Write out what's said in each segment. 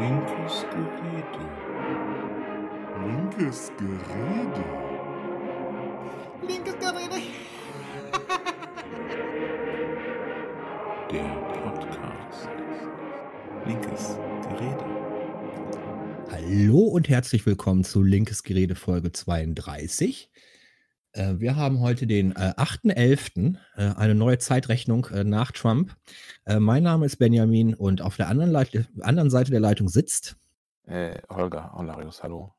Linkes Gerede. Linkes Gerede. Linkes Gerede. Der Podcast. Linkes Gerede. Hallo und herzlich willkommen zu Linkes Gerede Folge 32. Äh, wir haben heute den äh, 8.11., äh, eine neue Zeitrechnung äh, nach Trump. Äh, mein Name ist Benjamin und auf der anderen, Leit anderen Seite der Leitung sitzt. Äh, Holger Holarius, hallo.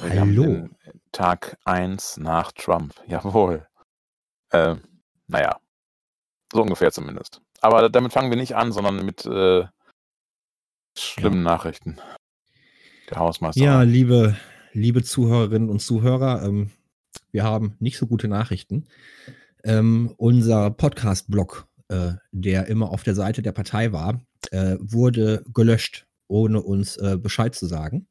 Hallo. Tag 1 nach Trump, jawohl. Äh, naja, so ungefähr zumindest. Aber damit fangen wir nicht an, sondern mit äh, schlimmen Nachrichten. Der Hausmeister. Ja, liebe, liebe Zuhörerinnen und Zuhörer, ähm, wir haben nicht so gute Nachrichten. Ähm, unser Podcast-Blog, äh, der immer auf der Seite der Partei war, äh, wurde gelöscht, ohne uns äh, Bescheid zu sagen.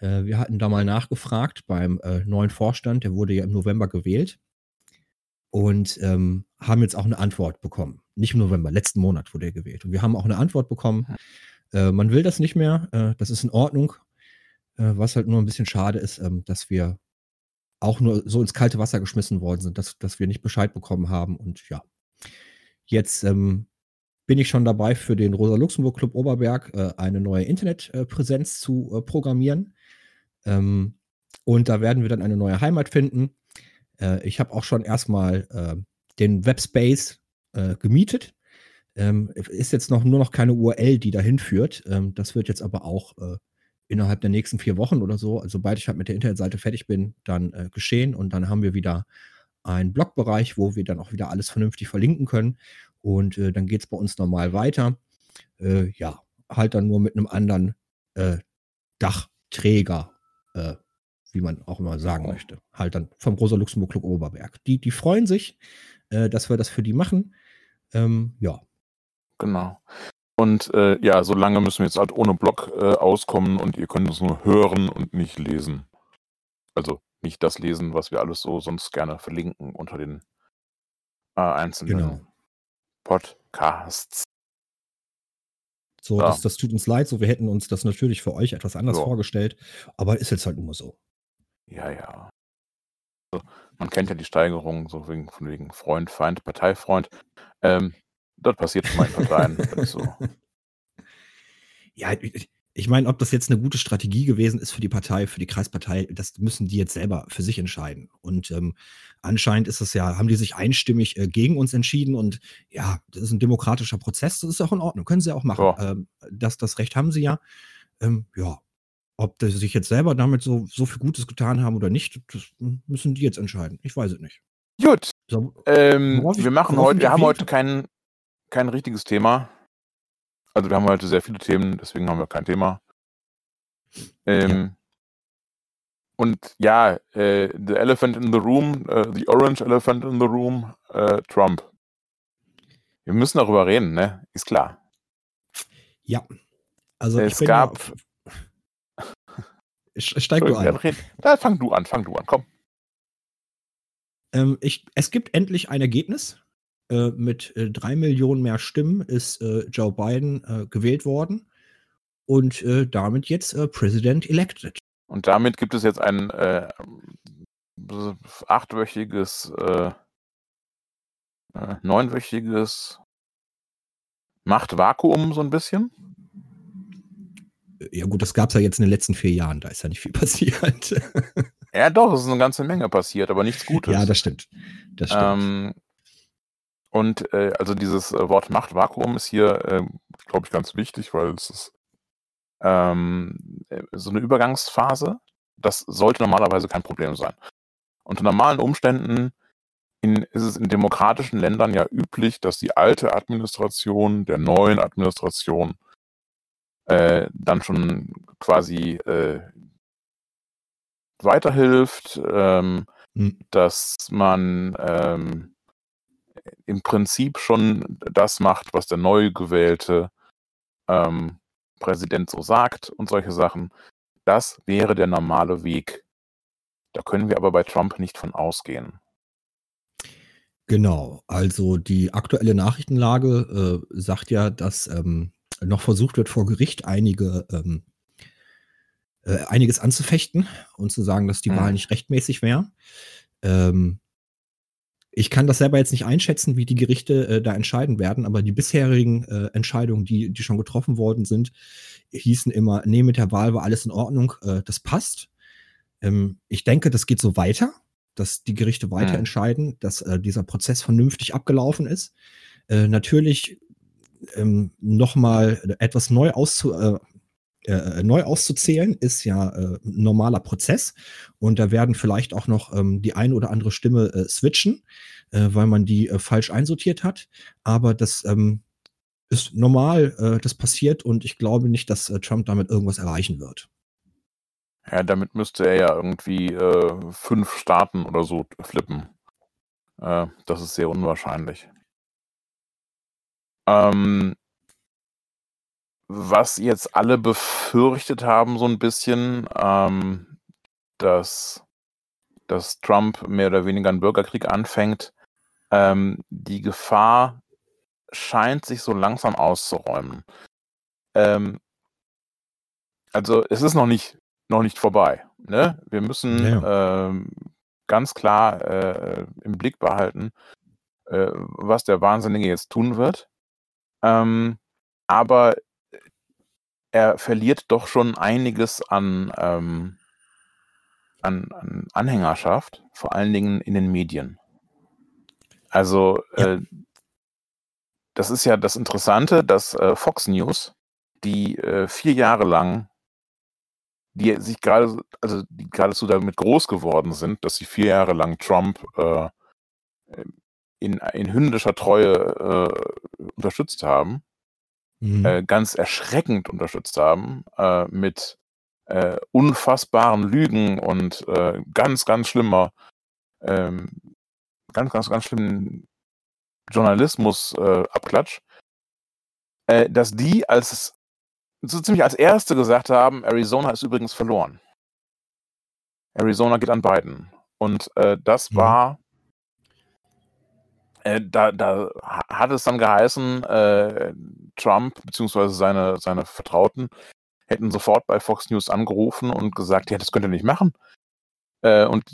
Äh, wir hatten da mal nachgefragt beim äh, neuen Vorstand, der wurde ja im November gewählt und ähm, haben jetzt auch eine Antwort bekommen. Nicht im November, letzten Monat wurde er gewählt. Und wir haben auch eine Antwort bekommen. Äh, man will das nicht mehr, das ist in Ordnung. Was halt nur ein bisschen schade ist, ähm, dass wir auch nur so ins kalte Wasser geschmissen worden sind, dass, dass wir nicht Bescheid bekommen haben. Und ja, jetzt ähm, bin ich schon dabei, für den Rosa-Luxemburg-Club Oberberg äh, eine neue Internetpräsenz zu äh, programmieren. Ähm, und da werden wir dann eine neue Heimat finden. Äh, ich habe auch schon erstmal äh, den Webspace äh, gemietet. Ähm, ist jetzt noch nur noch keine URL, die dahin führt. Ähm, das wird jetzt aber auch äh, innerhalb der nächsten vier Wochen oder so, also sobald ich halt mit der Internetseite fertig bin, dann äh, geschehen. Und dann haben wir wieder einen Blogbereich, wo wir dann auch wieder alles vernünftig verlinken können. Und äh, dann geht es bei uns normal weiter. Äh, ja, halt dann nur mit einem anderen äh, Dachträger, äh, wie man auch immer sagen Oh. möchte. Halt dann vom Rosa Luxemburg Club Oberberg. Die, die freuen sich, äh, dass wir das für die machen. Ähm, ja, Genau. Und äh, ja, so lange müssen wir jetzt halt ohne Blog äh, auskommen und ihr könnt uns nur hören und nicht lesen. Also nicht das lesen, was wir alles so sonst gerne verlinken unter den äh, einzelnen Genau. Podcasts. So, Ja. das, das tut uns leid. So, wir hätten uns das natürlich für euch etwas anders Ja. vorgestellt, aber ist jetzt halt nur so. Ja, ja. Also, man kennt ja die Steigerung, so wegen, von wegen Freund, Feind, Parteifreund. Ähm, das passiert schon mal in Parteien. so. Ja, ich, ich meine, ob das jetzt eine gute Strategie gewesen ist für die Partei, für die Kreispartei, das müssen die jetzt selber für sich entscheiden. Und ähm, anscheinend ist es ja, haben die sich einstimmig äh, gegen uns entschieden und ja, das ist ein demokratischer Prozess, das ist auch in Ordnung, können sie auch machen. Ja. Ähm, das, das Recht haben sie ja. Ähm, ja, ob sie sich jetzt selber damit so, so viel Gutes getan haben oder nicht, das müssen die jetzt entscheiden. Ich weiß es nicht. Gut, So, ähm, wir machen heute, wir haben heute kein, kein richtiges Thema. Also wir haben heute sehr viele Themen, deswegen haben wir kein Thema. Ähm, Und ja, äh, the elephant in the room, äh, the orange elephant in the room, äh, Trump. Wir müssen darüber reden, ne? Ist klar. ja. Also Es ich gab- ja, Sch- steig du ein. Da fang du an, fang du an, komm. Ähm, ich, es gibt endlich ein Ergebnis. Äh, mit äh, drei Millionen mehr Stimmen ist äh, Joe Biden äh, gewählt worden und damit jetzt President elected. Und damit gibt es jetzt ein achtwöchiges, neunwöchiges Machtvakuum so ein bisschen. Ja gut, das gab es ja jetzt in den letzten vier Jahren, da ist ja nicht viel passiert. Ja, doch, es ist eine ganze Menge passiert, aber nichts Gutes. ja, das stimmt. Das stimmt. Ähm, und äh, also dieses äh, Wort Machtvakuum ist hier, äh, glaube ich, ganz wichtig, weil es ist ähm, äh, so eine Übergangsphase. Das sollte normalerweise kein Problem sein. Unter normalen Umständen in, ist es in demokratischen Ländern ja üblich, dass die alte Administration der neuen Administration äh, dann schon quasi äh, weiterhilft. Ähm, Hm. dass man ähm, im Prinzip schon das macht, was der neu gewählte ähm, Präsident so sagt und solche Sachen. Das wäre der normale Weg. Da können wir aber bei Trump nicht von ausgehen. Genau, also die aktuelle Nachrichtenlage äh, sagt ja, dass ähm, noch versucht wird, vor Gericht einige, ähm, äh, einiges anzufechten und zu sagen, dass die Mhm. Wahl nicht rechtmäßig wäre. Ähm, ich kann das selber jetzt nicht einschätzen, wie die Gerichte äh, da entscheiden werden, aber die bisherigen äh, Entscheidungen, die, die schon getroffen worden sind, hießen immer, nee, mit der Wahl war alles in Ordnung, äh, das passt. Ähm, ich denke, das geht so weiter, dass die Gerichte weiter Mhm. entscheiden, dass äh, dieser Prozess vernünftig abgelaufen ist. Äh, natürlich ähm, nochmal etwas neu, auszu, äh, neu auszuzählen, ist ja äh, ein normaler Prozess. Und da werden vielleicht auch noch ähm, die eine oder andere Stimme äh, switchen, äh, weil man die äh, falsch einsortiert hat. Aber das ähm, ist normal, das passiert und ich glaube nicht, dass Trump damit irgendwas erreichen wird. Ja, damit müsste er ja irgendwie fünf Staaten oder so flippen. Das ist sehr unwahrscheinlich. Ähm, was jetzt alle befürchtet haben, so ein bisschen, ähm, dass, dass Trump mehr oder weniger einen Bürgerkrieg anfängt, ähm, die Gefahr scheint sich so langsam auszuräumen. Ähm, also es ist noch nicht, noch nicht vorbei. Ne? Wir müssen Ja, ähm, ganz klar äh, im Blick behalten, äh, was der Wahnsinnige jetzt tun wird. Ähm, aber er verliert doch schon einiges an, ähm, an, an Anhängerschaft, vor allen Dingen in den Medien. Also Ja. äh, das ist ja das Interessante, dass äh, Fox News, die äh, vier Jahre lang, die sich gerade, also die geradezu damit groß geworden sind, dass sie vier Jahre lang Trump äh, in, in hündischer Treue äh, unterstützt haben, Mhm. äh, ganz erschreckend unterstützt haben, äh, mit äh, unfassbaren Lügen und äh, ganz, ganz schlimmer, ähm, ganz, ganz, ganz schlimmen Journalismus-Abklatsch, äh, dass die als so ziemlich als Erste gesagt haben, Arizona ist übrigens verloren. Arizona geht an Biden. Und äh, das Mhm. war, äh, da, da ha- hat es dann geheißen, äh, Trump bzw. Seine, seine Vertrauten hätten sofort bei Fox News angerufen und gesagt, ja, das könnt ihr nicht machen. Äh, und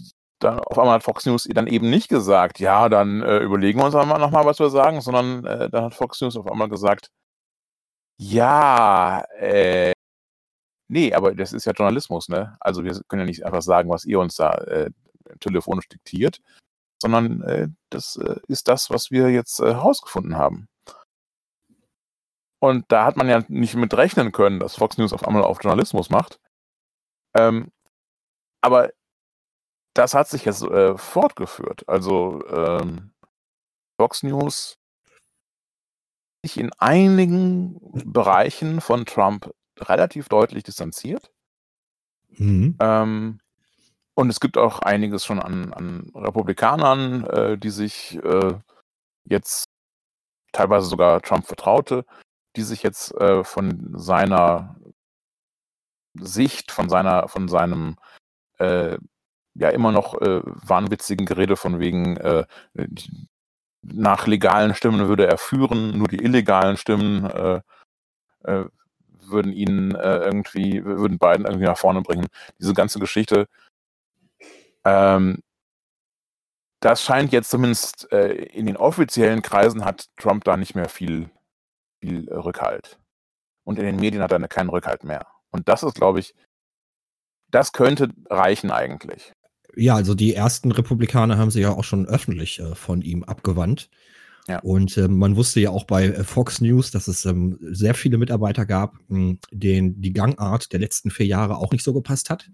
dann auf einmal hat Fox News dann eben nicht gesagt, ja, dann äh, überlegen wir uns einmal nochmal, was wir sagen, sondern äh, dann hat Fox News auf einmal gesagt, ja, äh, nee, aber das ist ja Journalismus, ne? Also wir können ja nicht einfach sagen, was ihr uns da telefonisch diktiert, sondern äh, das äh, ist das, was wir jetzt äh, herausgefunden haben. Und da hat man ja nicht mit rechnen können, dass Fox News auf einmal auf Journalismus macht. Ähm, aber das hat sich jetzt äh, fortgeführt. Also ähm, Fox News sich in einigen Bereichen von Trump relativ deutlich distanziert. Mhm. Ähm, und es gibt auch einiges schon an, an Republikanern, äh, die sich äh, jetzt teilweise sogar Trump vertraute, die sich jetzt äh, von seiner Sicht, von seiner, von seinem äh, ja immer noch äh, wahnwitzigen Gerede von wegen äh, nach legalen Stimmen würde er führen, nur die illegalen Stimmen würden ihn irgendwie, würden Biden irgendwie nach vorne bringen. Diese ganze Geschichte, ähm, das scheint jetzt zumindest äh, in den offiziellen Kreisen hat Trump da nicht mehr viel, viel äh, Rückhalt. Und in den Medien hat er keinen Rückhalt mehr. Und das ist, glaube ich, das könnte reichen eigentlich. Ja, also die ersten Republikaner haben sich ja auch schon öffentlich äh, von ihm abgewandt. Ja. Und ähm, man wusste ja auch bei äh, Fox News, dass es ähm, sehr viele Mitarbeiter gab, mh, denen die Gangart der letzten vier Jahre auch nicht so gepasst hat.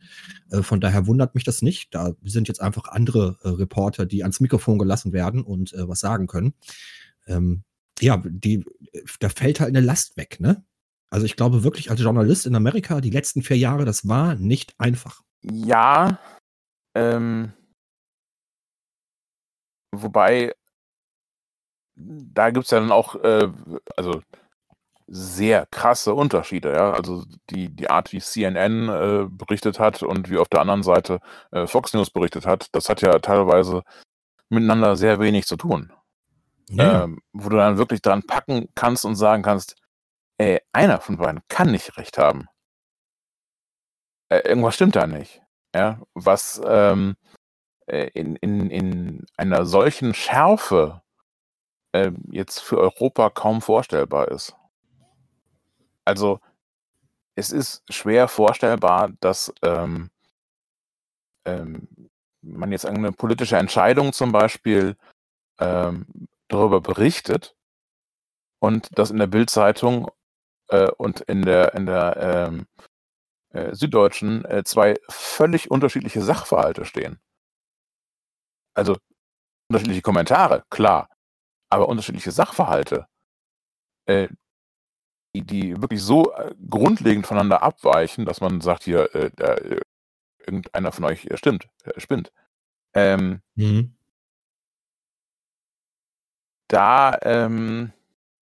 Äh, von daher wundert mich das nicht. Da sind jetzt einfach andere äh, Reporter, die ans Mikrofon gelassen werden und äh, was sagen können. Ähm, ja, die, da fällt halt eine Last weg, ne? Also ich glaube wirklich als Journalist in Amerika, die letzten vier Jahre, das war nicht einfach. Ja, ähm, wobei, da gibt es ja dann auch, äh, also sehr krasse Unterschiede, ja. Also die, die Art, wie CNN äh, berichtet hat und wie auf der anderen Seite äh, Fox News berichtet hat, das hat ja teilweise miteinander sehr wenig zu tun. Ja, Ähm, wo du dann wirklich dran packen kannst und sagen kannst, äh, einer von beiden kann nicht recht haben. Äh, irgendwas stimmt da nicht. Ja, was ähm, äh, in, in, in einer solchen Schärfe äh, jetzt für Europa kaum vorstellbar ist. Also es ist schwer vorstellbar, dass ähm, ähm, man jetzt eine politische Entscheidung zum Beispiel ähm, darüber berichtet und das in der Bildzeitung äh, und in der in der ähm, äh, Süddeutschen äh, zwei völlig unterschiedliche Sachverhalte stehen. Also unterschiedliche Kommentare, klar, aber unterschiedliche Sachverhalte, äh, die, die wirklich so äh, grundlegend voneinander abweichen, dass man sagt, hier, äh, da, äh, irgendeiner von euch äh, stimmt, äh, spinnt. Ähm, Mhm. da, ähm,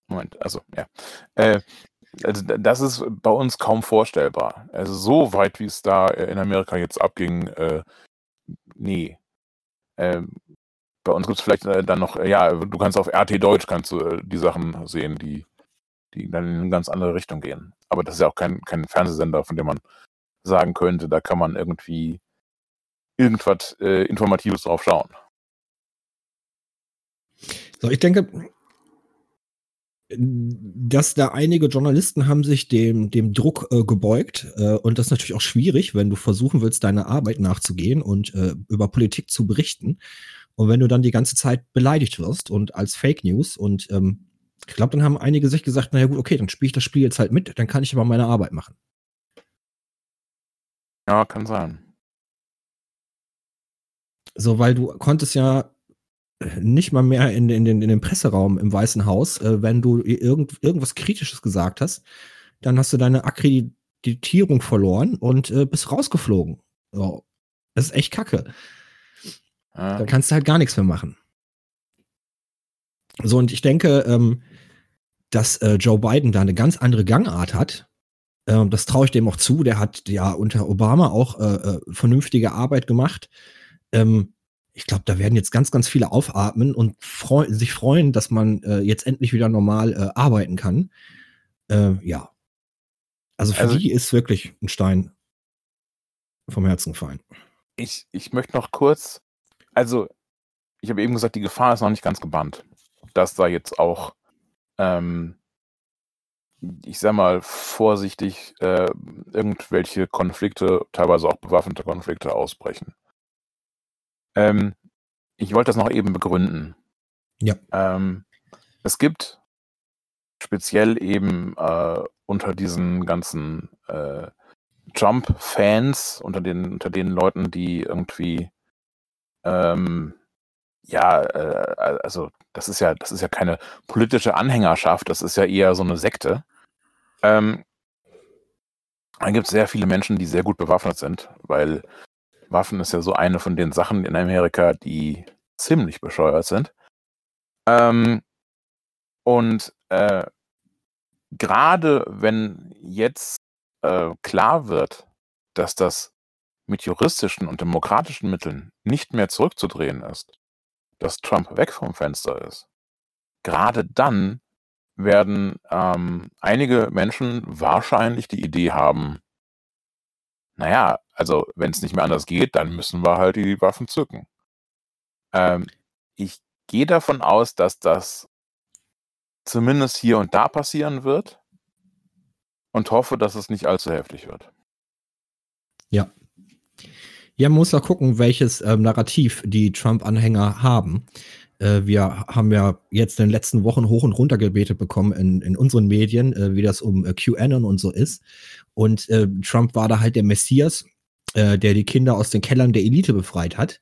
Moment, also, ja. Äh, also, das ist bei uns kaum vorstellbar. Also, so weit, wie es da in Amerika jetzt abging, äh, nee. Ähm, bei uns gibt es vielleicht äh, dann noch, äh, ja, du kannst auf RT Deutsch kannst du äh, die Sachen sehen, die, die dann in eine ganz andere Richtung gehen. Aber das ist ja auch kein, kein Fernsehsender, von dem man sagen könnte, da kann man irgendwie irgendwas äh, Informatives drauf schauen. So, ich denke, dass da einige Journalisten haben sich dem, dem Druck äh, gebeugt. Äh, und das ist natürlich auch schwierig, wenn du versuchen willst, deiner Arbeit nachzugehen und äh, über Politik zu berichten. Und wenn du dann die ganze Zeit beleidigt wirst und als Fake News und ähm, ich glaube, dann haben einige sich gesagt, naja gut, okay, dann spiele ich das Spiel jetzt halt mit, dann kann ich aber meine Arbeit machen. Ja, kann sein. So, weil du konntest ja nicht mal mehr in, in, den, in den Presseraum im Weißen Haus, äh, wenn du irgend, irgendwas Kritisches gesagt hast, dann hast du deine Akkreditierung verloren und äh, bist rausgeflogen. So. Das ist echt kacke. Ja. Da kannst du halt gar nichts mehr machen. So, und ich denke, ähm, dass äh, Joe Biden da eine ganz andere Gangart hat. Ähm, das traue ich dem auch zu. Der hat ja unter Obama auch äh, äh, vernünftige Arbeit gemacht. Ähm, ich glaube, da werden jetzt ganz, ganz viele aufatmen und freu sich freuen, dass man äh, jetzt endlich wieder normal äh, arbeiten kann. Äh, ja. Also für Also- die ist wirklich ein Stein vom Herzen gefallen. Ich, ich möchte noch kurz, also ich habe eben gesagt, die Gefahr ist noch nicht ganz gebannt, dass da jetzt auch, ähm, ich sag mal, vorsichtig äh, irgendwelche Konflikte, teilweise auch bewaffnete Konflikte ausbrechen. Ähm, ich wollte das noch eben begründen. Ja. Ähm, es gibt speziell eben äh, unter diesen ganzen äh, Trump-Fans, unter den, unter den Leuten, die irgendwie ähm, ja, äh, also das ist ja, das ist ja keine politische Anhängerschaft, das ist ja eher so eine Sekte. Ähm, da gibt es sehr viele Menschen, die sehr gut bewaffnet sind, weil Waffen ist ja so eine von den Sachen in Amerika, die ziemlich bescheuert sind. Ähm, und äh, gerade wenn jetzt äh, klar wird, dass das mit juristischen und demokratischen Mitteln nicht mehr zurückzudrehen ist, dass Trump weg vom Fenster ist, gerade dann werden ähm, einige Menschen wahrscheinlich die Idee haben, naja, also wenn es nicht mehr anders geht, dann müssen wir halt die Waffen zücken. Ähm, ich gehe davon aus, dass das zumindest hier und da passieren wird und hoffe, dass es nicht allzu heftig wird. Ja, man muss auch gucken, welches ähm, Narrativ die Trump-Anhänger haben. Äh, wir haben ja jetzt in den letzten Wochen hoch und runter gebetet bekommen in, in unseren Medien, äh, wie das um äh, QAnon und so ist. Und äh, Trump war da halt der Messias, äh, der die Kinder aus den Kellern der Elite befreit hat.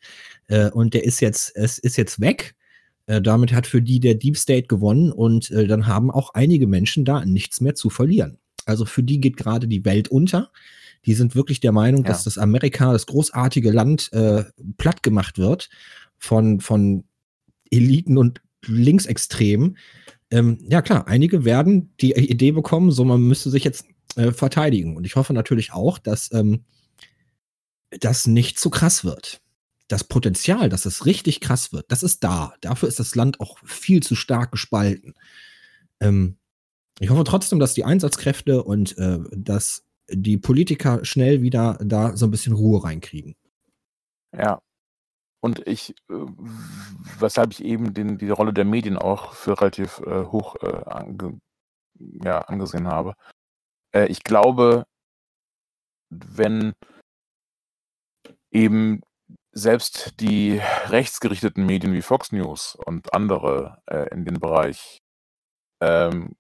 Äh, und der ist jetzt, es ist jetzt weg. Damit hat für die der Deep State gewonnen und dann haben auch einige Menschen da nichts mehr zu verlieren. Also für die geht gerade die Welt unter. Die sind wirklich der Meinung, Ja. dass das Amerika, das großartige Land, äh, platt gemacht wird von, von Eliten und Linksextremen. Ähm, ja klar, einige werden die Idee bekommen, so man müsste sich jetzt äh, verteidigen. Und ich hoffe natürlich auch, dass ähm, das nicht zu krass wird. Das Potenzial, dass es richtig krass wird, das ist da. Dafür ist das Land auch viel zu stark gespalten. Ähm, Ich hoffe trotzdem, dass die Einsatzkräfte und äh, dass die Politiker schnell wieder da so ein bisschen Ruhe reinkriegen. Ja. Und ich, äh, weshalb ich eben den, die Rolle der Medien auch für relativ äh, hoch äh, ange, ja, angesehen habe. Äh, ich glaube, wenn eben selbst die rechtsgerichteten Medien wie Fox News und andere äh, in dem Bereich ähm,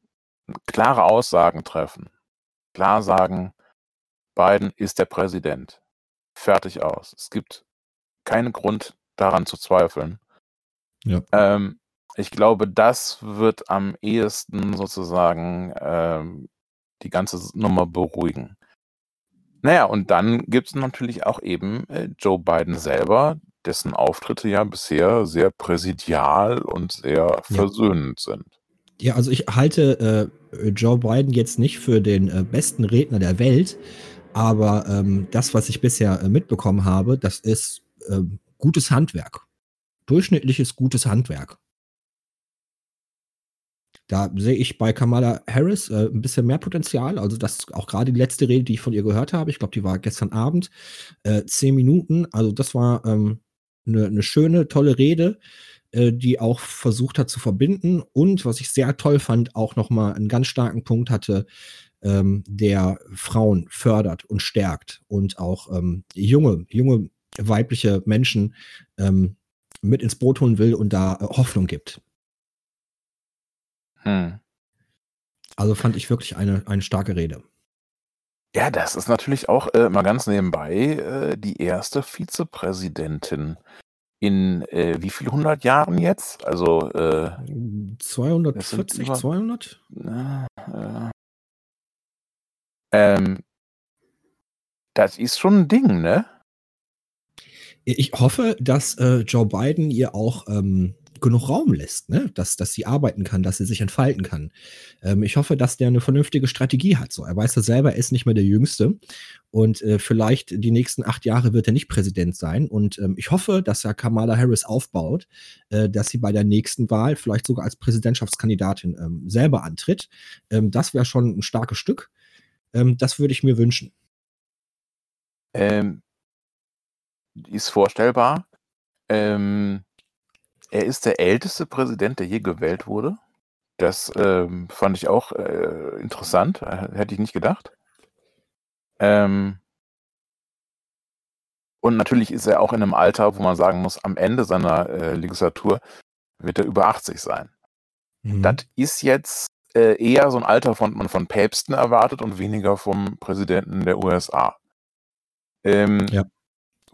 klare Aussagen treffen, klar sagen, Biden ist der Präsident. Fertig aus. Es gibt keinen Grund daran zu zweifeln. Ja. Ähm, ich glaube, das wird am ehesten sozusagen ähm, die ganze Nummer beruhigen. Naja, und dann gibt es natürlich auch eben äh, Joe Biden selber, dessen Auftritte ja bisher sehr präsidial und sehr Ja. versöhnend sind. Ja, also ich halte äh, Joe Biden jetzt nicht für den äh, besten Redner der Welt, aber ähm, das, was ich bisher äh, mitbekommen habe, das ist ähm, gutes Handwerk. Durchschnittliches gutes Handwerk. Da sehe ich bei Kamala Harris äh, ein bisschen mehr Potenzial. Also das auch gerade die letzte Rede, die ich von ihr gehört habe, ich glaube, die war gestern Abend, äh, zehn Minuten. Also das war ähm, eine, eine schöne, tolle Rede, äh, die auch versucht hat zu verbinden und was ich sehr toll fand, auch nochmal einen ganz starken Punkt hatte, ähm, der Frauen fördert und stärkt und auch ähm, junge, junge weibliche Menschen ähm, mit ins Boot holen will und da äh, Hoffnung gibt. Hm. Also fand ich wirklich eine, eine starke Rede. Ja, das ist natürlich auch äh, mal ganz nebenbei äh, die erste Vizepräsidentin in äh, wie viel hundert Jahren jetzt? Also äh, 240, über- 200? äh, äh, ähm, das ist schon ein Ding, ne? Ich hoffe, dass äh, Joe Biden ihr auch ähm, genug Raum lässt, ne? dass, dass sie arbeiten kann, dass sie sich entfalten kann. Ähm, ich hoffe, dass der eine vernünftige Strategie hat. So, er weiß ja selber, er ist nicht mehr der Jüngste und äh, vielleicht die nächsten acht Jahre wird er nicht Präsident sein. Und ähm, ich hoffe, dass er Kamala Harris aufbaut, äh, dass sie bei der nächsten Wahl vielleicht sogar als Präsidentschaftskandidatin ähm, selber antritt. Ähm, das wäre schon ein starkes Stück. Ähm, das würde ich mir wünschen. Ähm, ist vorstellbar. Ähm, er ist der älteste Präsident, der je gewählt wurde. Das ähm, fand ich auch äh, interessant. Äh, Hätte ich nicht gedacht. Ähm, und natürlich ist er auch in einem Alter, wo man sagen muss, am Ende seiner äh, Legislatur wird er über 80 sein. Mhm. Das ist jetzt äh, eher so ein Alter, von man von Päpsten erwartet und weniger vom Präsidenten der USA. Ähm, Ja.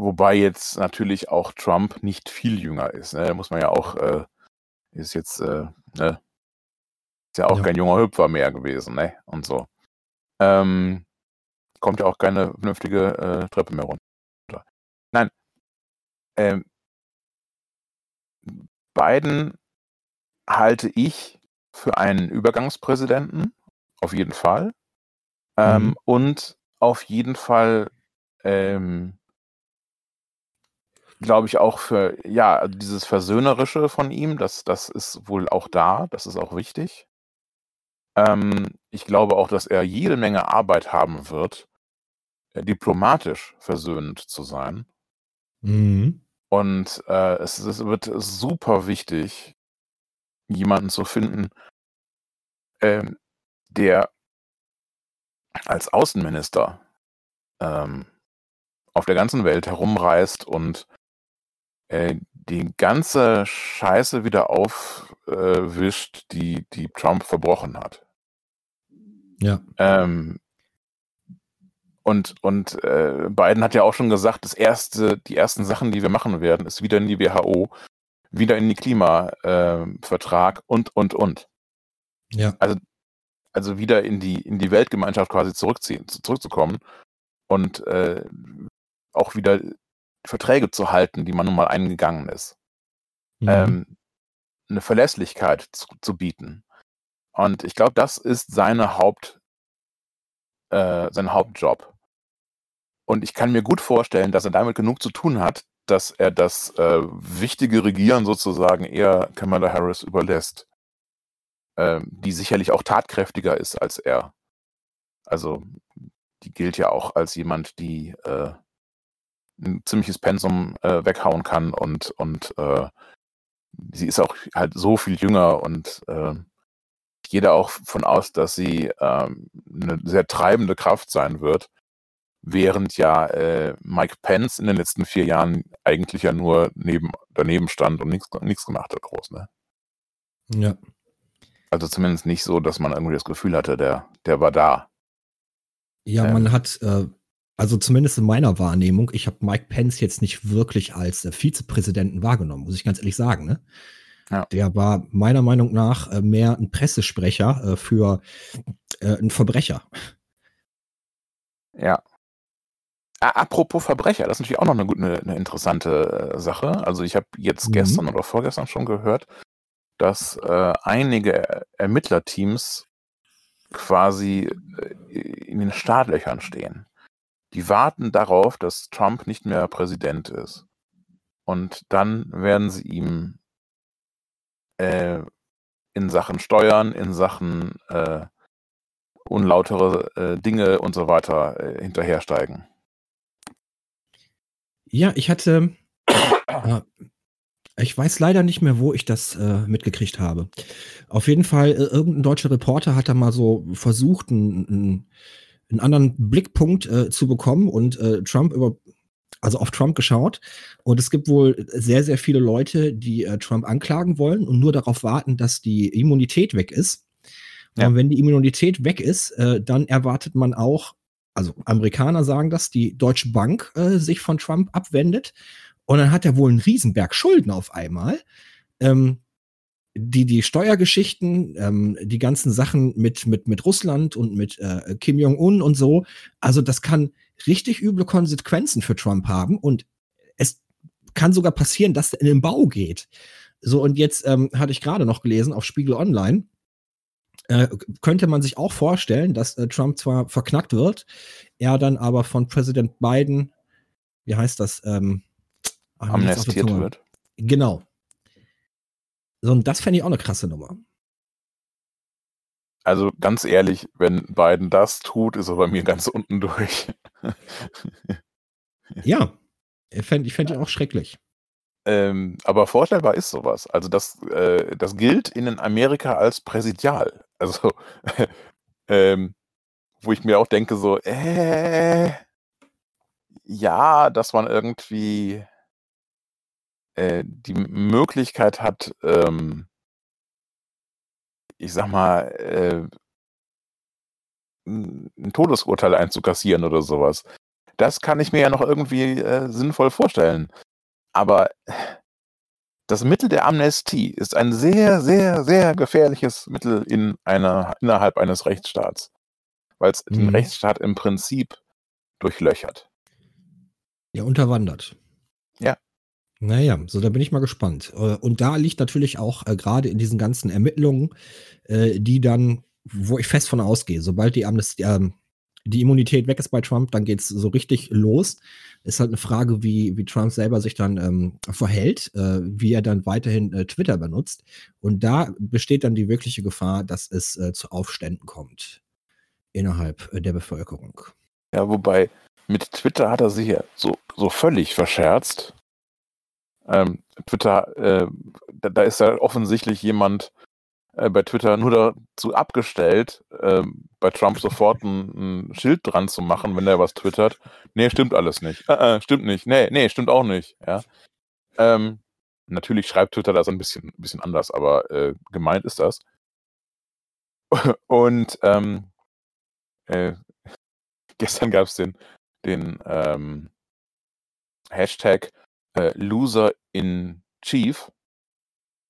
Wobei jetzt natürlich auch Trump nicht viel jünger ist. Ne? Da muss man ja auch, äh, ist jetzt, äh, ne? Ist ja auch Ja. kein junger Hüpfer mehr gewesen, ne? Und so. Ähm, kommt ja auch keine vernünftige äh, Treppe mehr runter. Nein. Ähm, Biden halte ich für einen Übergangspräsidenten, auf jeden Fall. Ähm, Mhm. Und auf jeden Fall, ähm, glaube ich, auch für, ja, also dieses Versöhnerische von ihm, das, das ist wohl auch da, das ist auch wichtig. Ähm, ich glaube auch, dass er jede Menge Arbeit haben wird, äh, diplomatisch versöhnend zu sein. Mhm. Und äh, es, es wird super wichtig, jemanden zu finden, ähm, der als Außenminister ähm, auf der ganzen Welt herumreist und äh, die ganze Scheiße wieder aufwischt, die, die Trump verbrochen hat. Ja. Ähm, und und äh, Biden hat ja auch schon gesagt, das erste, die ersten Sachen, die wir machen werden, ist wieder in die WHO, wieder in den Klimavertrag und, und, und. Ja. Also wieder in die, in die Weltgemeinschaft quasi zurückziehen, zu- zurückzukommen und äh, auch wieder Verträge zu halten, die man nun mal eingegangen ist. Mhm. ähm, eine Verlässlichkeit zu, zu bieten. Und ich glaube, das ist seine Haupt, äh, sein Hauptjob. Und ich kann mir gut vorstellen, dass er damit genug zu tun hat, dass er das äh, wichtige Regieren sozusagen eher Kamala Harris überlässt. ähm, die sicherlich auch tatkräftiger ist als er. Also die gilt ja auch als jemand, die äh, ein ziemliches Pensum äh, weghauen kann und, und äh, sie ist auch halt so viel jünger und äh, ich gehe da auch von aus, dass sie ähm, eine sehr treibende Kraft sein wird, während ja äh, Mike Pence in den letzten vier Jahren eigentlich ja nur neben, daneben stand und nichts gemacht hat, groß, ne? Ja. Also zumindest nicht so, dass man irgendwie das Gefühl hatte, der, der war da. Ja, Ähm. man hat, äh, also zumindest in meiner Wahrnehmung, ich habe Mike Pence jetzt nicht wirklich als äh, Vizepräsidenten wahrgenommen, muss ich ganz ehrlich sagen. Ne? Ja. Der war meiner Meinung nach äh, mehr ein Pressesprecher äh, für einen Verbrecher. Ja. Apropos Verbrecher, das ist natürlich auch noch eine, gut- eine, eine interessante Sache. Also ich habe jetzt Mhm. gestern oder vorgestern schon gehört, dass einige Er- Ermittlerteams quasi in den Startlöchern stehen. Die warten darauf, dass Trump nicht mehr Präsident ist. Und dann werden sie ihm äh, in Sachen Steuern, in Sachen äh, unlautere äh, Dinge und so weiter äh, hinterhersteigen. Ja, ich hatte, äh, ich weiß leider nicht mehr, wo ich das äh, mitgekriegt habe. Auf jeden Fall, irgendein deutscher Reporter hat da mal so versucht, einen, einen, einen anderen Blickpunkt äh, zu bekommen und äh, Trump über, also auf Trump geschaut. Und es gibt wohl sehr, sehr viele Leute, die äh, Trump anklagen wollen und nur darauf warten, dass die Immunität weg ist. Ja. Und wenn die Immunität weg ist, äh, dann erwartet man auch, also Amerikaner sagen das, die Deutsche Bank äh, sich von Trump abwendet. Und dann hat er wohl einen Riesenberg Schulden auf einmal. Ähm, die, die Steuergeschichten, ähm, die ganzen Sachen mit, mit, mit Russland und mit äh, Kim Jong-un und so. Also, das kann richtig üble Konsequenzen für Trump haben. Und es kann sogar passieren, dass er in den Bau geht. So, und jetzt ähm, hatte ich gerade noch gelesen auf Spiegel Online, äh, könnte man sich auch vorstellen, dass äh, Trump zwar verknackt wird, er dann aber von Präsident Biden, wie heißt das, ähm, der Amnestiert wird. Genau. So, und das fände ich auch eine krasse Nummer. Also ganz ehrlich, wenn Biden das tut, ist er bei mir ganz unten durch. Ja, fänd, ich fände ihn auch schrecklich. ähm, aber vorstellbar ist sowas. Also das, äh, das gilt in Amerika als präsidial. Also ähm, wo ich mir auch denke so, äh, ja, dass man irgendwie äh, die Möglichkeit hat, ähm, ich sag mal, äh, ein Todesurteil einzukassieren oder sowas. Das kann ich mir ja noch irgendwie äh, sinnvoll vorstellen. Aber das Mittel der Amnestie ist ein sehr, sehr, sehr gefährliches Mittel in einer, innerhalb eines Rechtsstaats, weil es den Mhm. Rechtsstaat im Prinzip durchlöchert. Ja, unterwandert. Ja. Naja, so da bin ich mal gespannt. Äh, Und da liegt natürlich auch äh, gerade in diesen ganzen Ermittlungen, äh, die dann, wo ich fest von ausgehe, sobald die Amnestie, ähm, die Immunität weg ist bei Trump, dann geht's so richtig los. Ist halt eine Frage, wie, wie Trump selber sich dann ähm, verhält, äh, wie er dann weiterhin äh, Twitter benutzt. Und da besteht dann die wirkliche Gefahr, dass es äh, zu Aufständen kommt innerhalb äh, der Bevölkerung. Ja, wobei mit Twitter hat er sich ja so, so völlig verscherzt. Ähm, Twitter, äh, da, da ist ja offensichtlich jemand äh, bei Twitter nur dazu abgestellt, ähm, bei Trump sofort ein, ein Schild dran zu machen, wenn er was twittert. Nee, stimmt alles nicht. Äh, äh, stimmt nicht. Nee, nee, stimmt auch nicht. Ja. Ähm, natürlich schreibt Twitter das ein bisschen, bisschen anders, aber äh, gemeint ist das. Und ähm, äh, gestern gab es den, den ähm, Hashtag äh, Loser in Chief,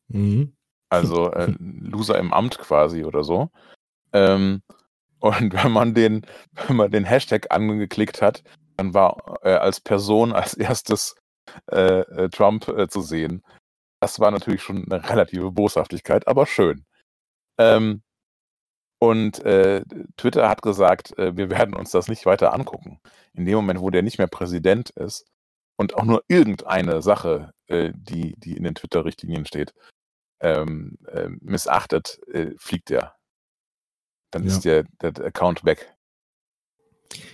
Mhm. also äh, Loser im Amt quasi oder so. Ähm, und wenn man den, wenn man den Hashtag angeklickt hat, dann war äh, als Person als erstes äh, äh, Trump äh, zu sehen. Das war natürlich schon eine relative Boshaftigkeit, aber schön. Ähm, und äh, Twitter hat gesagt, äh, wir werden uns das nicht weiter angucken. In dem Moment, wo der nicht mehr Präsident ist und auch nur irgendeine Sache, äh, die, die in den Twitter-Richtlinien steht, ähm, äh, missachtet, äh, fliegt der. Dann Ja. ist der, der, der Account weg.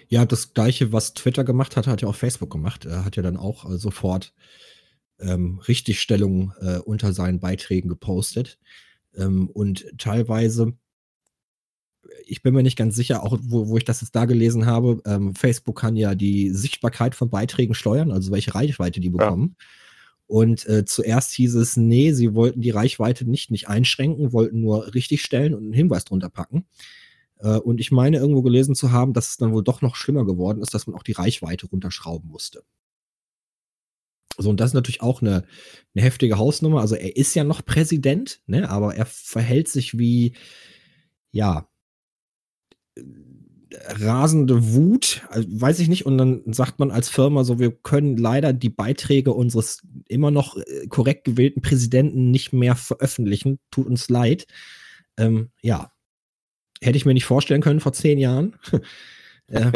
Ja, das gleiche, was Twitter gemacht hat, hat ja auch Facebook gemacht. Er hat ja dann auch äh, sofort ähm, Richtigstellungen äh, unter seinen Beiträgen gepostet. Ähm, und teilweise, ich bin mir nicht ganz sicher, auch wo, wo ich das jetzt da gelesen habe, ähm, Facebook kann ja die Sichtbarkeit von Beiträgen steuern, also welche Reichweite die bekommen. Und äh, zuerst hieß es, nee, sie wollten die Reichweite nicht, nicht einschränken, wollten nur richtigstellen und einen Hinweis drunter packen. Äh, und ich meine irgendwo gelesen zu haben, dass es dann wohl doch noch schlimmer geworden ist, dass man auch die Reichweite runterschrauben musste. So, und das ist natürlich auch eine, eine heftige Hausnummer. Also er ist ja noch Präsident, ne, aber er verhält sich wie, ja, rasende Wut, also weiß ich nicht, und dann sagt man als Firma so, wir können leider die Beiträge unseres immer noch äh, korrekt gewählten Präsidenten nicht mehr veröffentlichen. Tut uns leid. Ähm, ja, hätte ich mir nicht vorstellen können vor zehn Jahren. äh,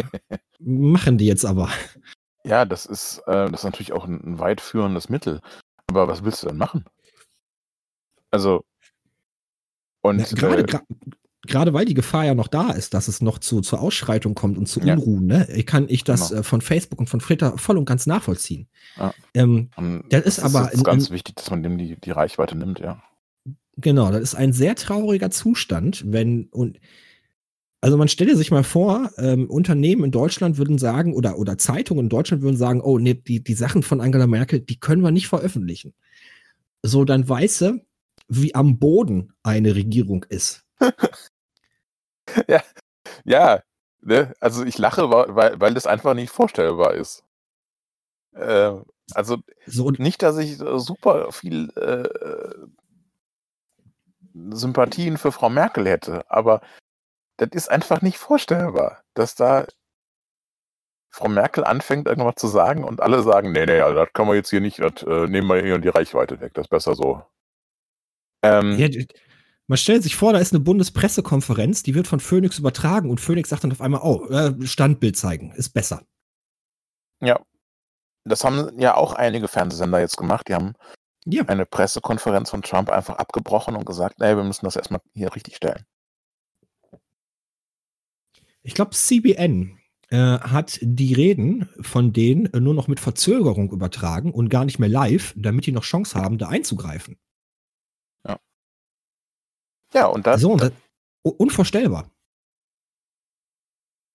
machen die jetzt aber. Ja, das ist, äh, das ist natürlich auch ein, ein weit führendes Mittel. Aber was willst du denn machen? Also, und Ja, Gerade äh, gerade weil die Gefahr ja noch da ist, dass es noch zu, zur Ausschreitung kommt und zu Ja. Unruhen, ne, kann ich das Genau. äh, von Facebook und von Twitter voll und ganz nachvollziehen. Ja. Ähm, ähm, das ist aber ein- ganz ein- wichtig, dass man dem die, die Reichweite nimmt, ja. Genau, das ist ein sehr trauriger Zustand, wenn und also man stelle sich mal vor, ähm, Unternehmen in Deutschland würden sagen oder oder Zeitungen in Deutschland würden sagen, oh nee, die die Sachen von Angela Merkel, die können wir nicht veröffentlichen. So dann weiß sie, wie am Boden eine Regierung ist. Ja, ne? also ich lache, weil, weil das einfach nicht vorstellbar ist. Äh, also So nicht, dass ich äh, super viel äh, Sympathien für Frau Merkel hätte, aber das ist einfach nicht vorstellbar, dass da Frau Merkel anfängt, irgendwas zu sagen und alle sagen, nee, nee, das kann man jetzt hier nicht, das äh, nehmen wir hier die Reichweite weg, das ist besser so. Ähm, Ja, man stellt sich vor, da ist eine Bundespressekonferenz, die wird von Phoenix übertragen und Phoenix sagt dann auf einmal, oh, äh, Standbild zeigen, ist besser. Ja. Das haben ja auch einige Fernsehsender jetzt gemacht. Die haben Ja. eine Pressekonferenz von Trump einfach abgebrochen und gesagt, nee, wir müssen das erstmal hier richtig stellen. Ich glaube, CBN äh, hat die Reden von denen nur noch mit Verzögerung übertragen und gar nicht mehr live, damit die noch Chance haben, da einzugreifen. Ja, und das, so, und das, unvorstellbar.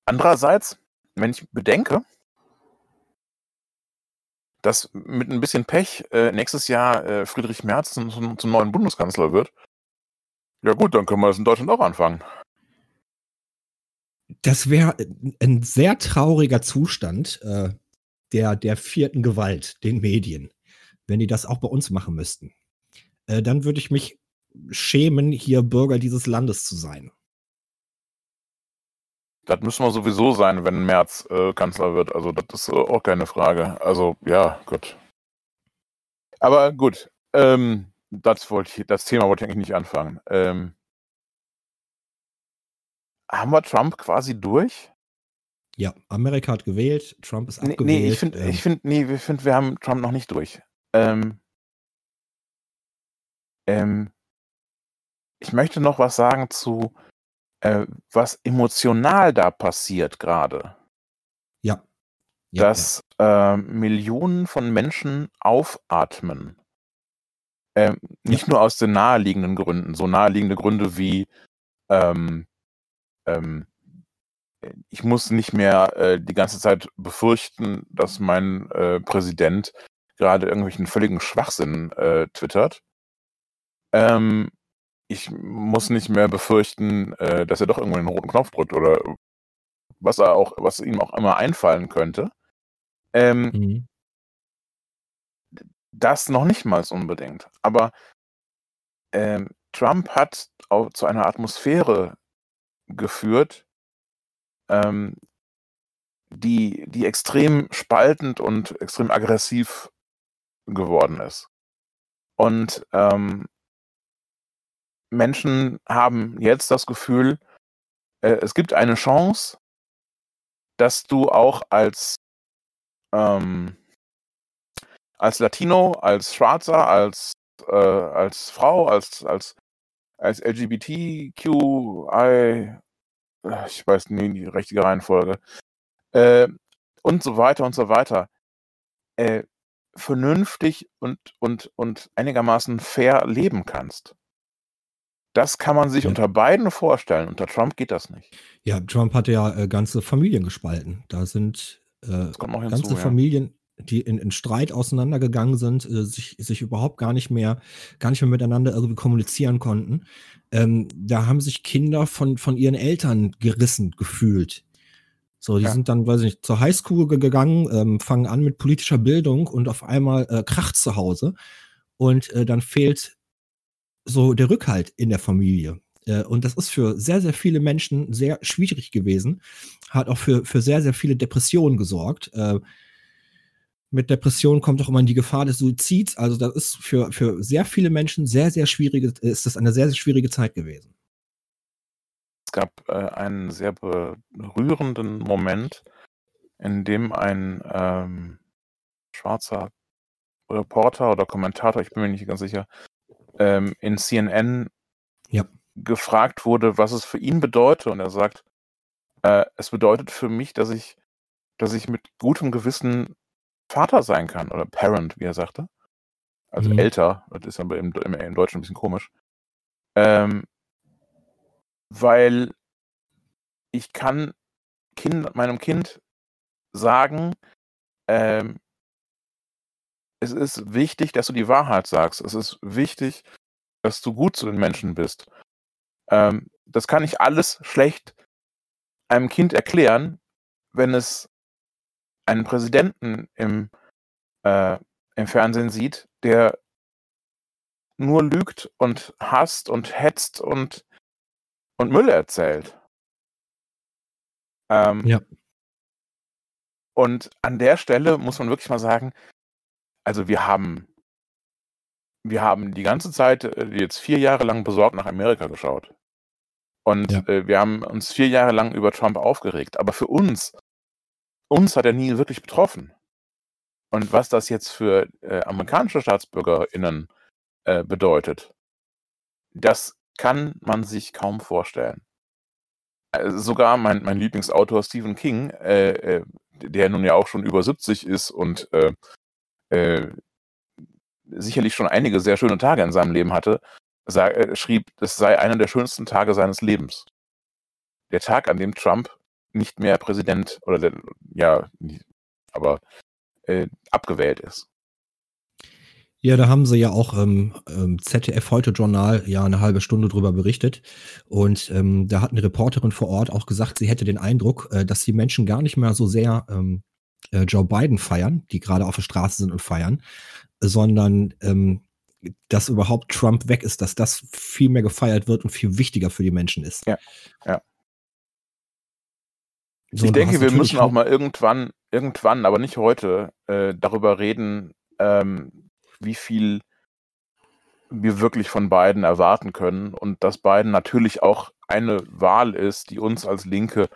andererseits, wenn ich bedenke, dass mit ein bisschen Pech äh, nächstes Jahr äh, Friedrich Merz zum, zum, neuen Bundeskanzler wird, ja gut, dann können wir das in Deutschland auch anfangen. Das wäre ein sehr trauriger Zustand äh, der, der vierten Gewalt, den Medien, wenn die das auch bei uns machen müssten. Äh, dann würde ich mich schämen, hier Bürger dieses Landes zu sein. Das müssen wir sowieso sein, wenn Merz äh, Kanzler wird. Also das ist äh, auch keine Frage. Also ja, gut. Aber gut, ähm, das wollte ich, das Thema wollte ich eigentlich nicht anfangen. Ähm, haben wir Trump quasi durch? Ja, Amerika hat gewählt, Trump ist Nee, abgewählt. nee ich finde, ähm, ich finde, nee, wir finden, wir haben Trump noch nicht durch. Ähm, ähm, ich möchte noch was sagen zu, äh, was emotional da passiert gerade. ja. ja, dass äh, Millionen von Menschen aufatmen. Ähm, nicht nur aus den naheliegenden Gründen, so naheliegende Gründe wie ähm, ähm, ich muss nicht mehr äh, die ganze Zeit befürchten, dass mein äh, Präsident gerade irgendwelchen völligen Schwachsinn äh, twittert. Ähm, ich muss nicht mehr befürchten, äh, dass er doch irgendwo den roten Knopf drückt oder was er auch, was ihm auch immer einfallen könnte. Ähm. Mhm. Das noch nicht mal so unbedingt. Aber ähm, Trump hat auch zu einer Atmosphäre geführt, ähm, die, die extrem spaltend und extrem aggressiv geworden ist. Und ähm, Menschen haben jetzt das Gefühl, äh, es gibt eine Chance, dass du auch als ähm, als Latino, als Schwarzer, als äh, als Frau, als, als, als LGBTQI, äh, ich weiß nie die richtige Reihenfolge, äh, und so weiter und so weiter, äh, vernünftig und, und, und einigermaßen fair leben kannst. Das kann man sich Ja. unter beiden vorstellen. Unter Trump geht das nicht. Ja, Trump hatte ja äh, ganze Familien gespalten. Da sind äh, noch hinzu. ganze Ja. Familien, die in, in Streit auseinandergegangen sind, äh, sich, sich überhaupt gar nicht mehr, gar nicht mehr miteinander irgendwie kommunizieren konnten. Ähm, da haben sich Kinder von, von ihren Eltern gerissen gefühlt. So, die Ja. sind dann, weiß ich nicht, zur Highschool ge- gegangen, ähm, fangen an mit politischer Bildung und auf einmal äh, kracht zu Hause. Und äh, dann fehlt so der Rückhalt in der Familie. Äh, Und das ist für sehr, sehr viele Menschen sehr schwierig gewesen. Hat auch für, für sehr, sehr viele Depressionen gesorgt. Äh, Mit Depressionen kommt auch immer die Gefahr des Suizids. Also das ist für, für sehr viele Menschen sehr, sehr schwierige, ist das eine sehr, sehr schwierige Zeit gewesen. Es gab äh, einen sehr berührenden Moment, in dem ein ähm, schwarzer Reporter oder Kommentator, ich bin mir nicht ganz sicher, ähm, in CNN Ja. gefragt wurde, was es für ihn bedeutet. Und er sagt, äh, es bedeutet für mich, dass ich, dass ich mit gutem Gewissen Vater sein kann oder Parent, wie er sagte. Also Mhm. älter, das ist aber im, im, im Deutschen ein bisschen komisch. Ähm, weil ich kann kind, meinem Kind sagen, ähm, es ist wichtig, dass du die Wahrheit sagst. Es ist wichtig, dass du gut zu den Menschen bist. Ähm, das kann ich alles schlecht einem Kind erklären, wenn es einen Präsidenten im, äh, im Fernsehen sieht, der nur lügt und hasst und hetzt und, und Müll erzählt. Ähm, Ja. Und an der Stelle muss man wirklich mal sagen, also wir haben, wir haben die ganze Zeit äh, jetzt vier Jahre lang besorgt nach Amerika geschaut. Und Ja. äh, wir haben uns vier Jahre lang über Trump aufgeregt. Aber für uns, uns hat er nie wirklich betroffen. Und was das jetzt für äh, amerikanische StaatsbürgerInnen äh, bedeutet, das kann man sich kaum vorstellen. Also sogar mein, mein Lieblingsautor Stephen King, äh, äh, der nun ja auch schon über 70 ist und äh, sicherlich schon einige sehr schöne Tage in seinem Leben hatte, sag, äh, schrieb, es sei einer der schönsten Tage seines Lebens. Der Tag, an dem Trump nicht mehr Präsident oder der, ja, aber äh, abgewählt ist. Ja, da haben sie ja auch ähm, ZDF Heute Journal ja eine halbe Stunde drüber berichtet. Und ähm, da hat eine Reporterin vor Ort auch gesagt, sie hätte den Eindruck, äh, dass die Menschen gar nicht mehr so sehr ähm, äh, Joe Biden feiern, die gerade auf der Straße sind und feiern, sondern ähm, dass überhaupt Trump weg ist, dass das viel mehr gefeiert wird und viel wichtiger für die Menschen ist. Ja, ja. So, ich denke, wir müssen auch mal irgendwann, irgendwann, aber nicht heute, äh, darüber reden, ähm, wie viel wir wirklich von Biden erwarten können und dass Biden natürlich auch eine Wahl ist, die uns als Linke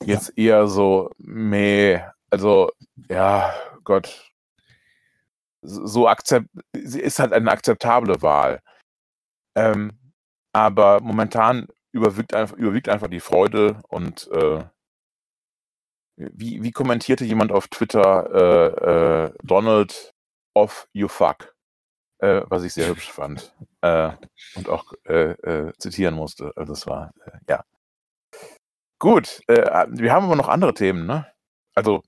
jetzt eher so, meh, also ja, Gott, so akzept, sie ist halt eine akzeptable Wahl. Ähm, aber momentan überwiegt einfach, überwiegt einfach die Freude und äh, wie, wie kommentierte jemand auf Twitter äh, äh, Donald of you fuck, äh, was ich sehr hübsch fand äh, und auch äh, äh, zitieren musste. Also das war äh, ja gut. Äh, wir haben aber noch andere Themen, ne? Also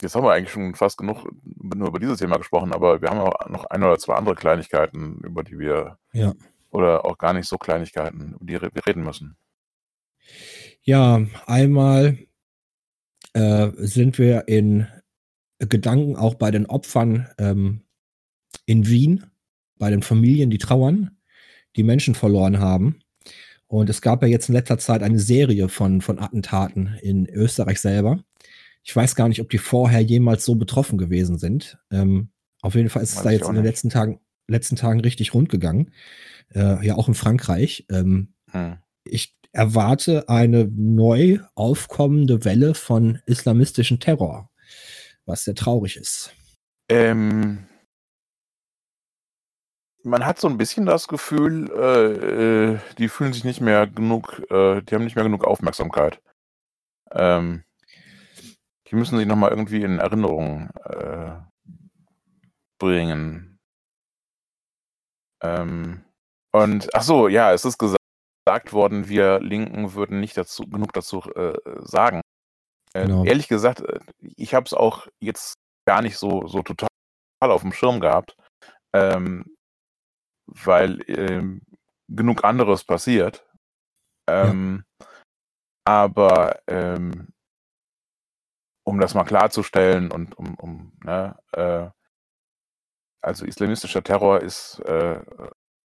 jetzt haben wir eigentlich schon fast genug nur über dieses Thema gesprochen, aber wir haben auch noch ein oder zwei andere Kleinigkeiten, über die wir Ja. oder auch gar nicht so Kleinigkeiten, über die wir reden müssen. Ja, einmal äh, sind wir in Gedanken auch bei den Opfern ähm, in Wien, bei den Familien, die trauern, die Menschen verloren haben. Und es gab ja jetzt in letzter Zeit eine Serie von, von Attentaten in Österreich selber. Ich weiß gar nicht, ob die vorher jemals so betroffen gewesen sind. Ähm, auf jeden Fall ist es da jetzt in den letzten Tagen, letzten Tagen richtig rund gegangen. Äh, ja, auch in Frankreich. Ähm, Hm. ich erwarte eine neu aufkommende Welle von islamistischen Terror, was sehr traurig ist. Ähm, man hat so ein bisschen das Gefühl, äh, äh, die fühlen sich nicht mehr genug, äh, die haben nicht mehr genug Aufmerksamkeit. Ähm, die müssen sich nochmal irgendwie in Erinnerung äh, bringen. Ähm, und ach so, ja, es ist gesagt worden, wir Linken würden nicht dazu, genug dazu äh, sagen. Äh, Genau. Ehrlich gesagt, äh, ich habe es auch jetzt gar nicht so, so total auf dem Schirm gehabt, ähm, weil ähm, genug anderes passiert. Ähm, Aber ähm, um das mal klarzustellen und um, um ne, äh, also islamistischer Terror ist äh,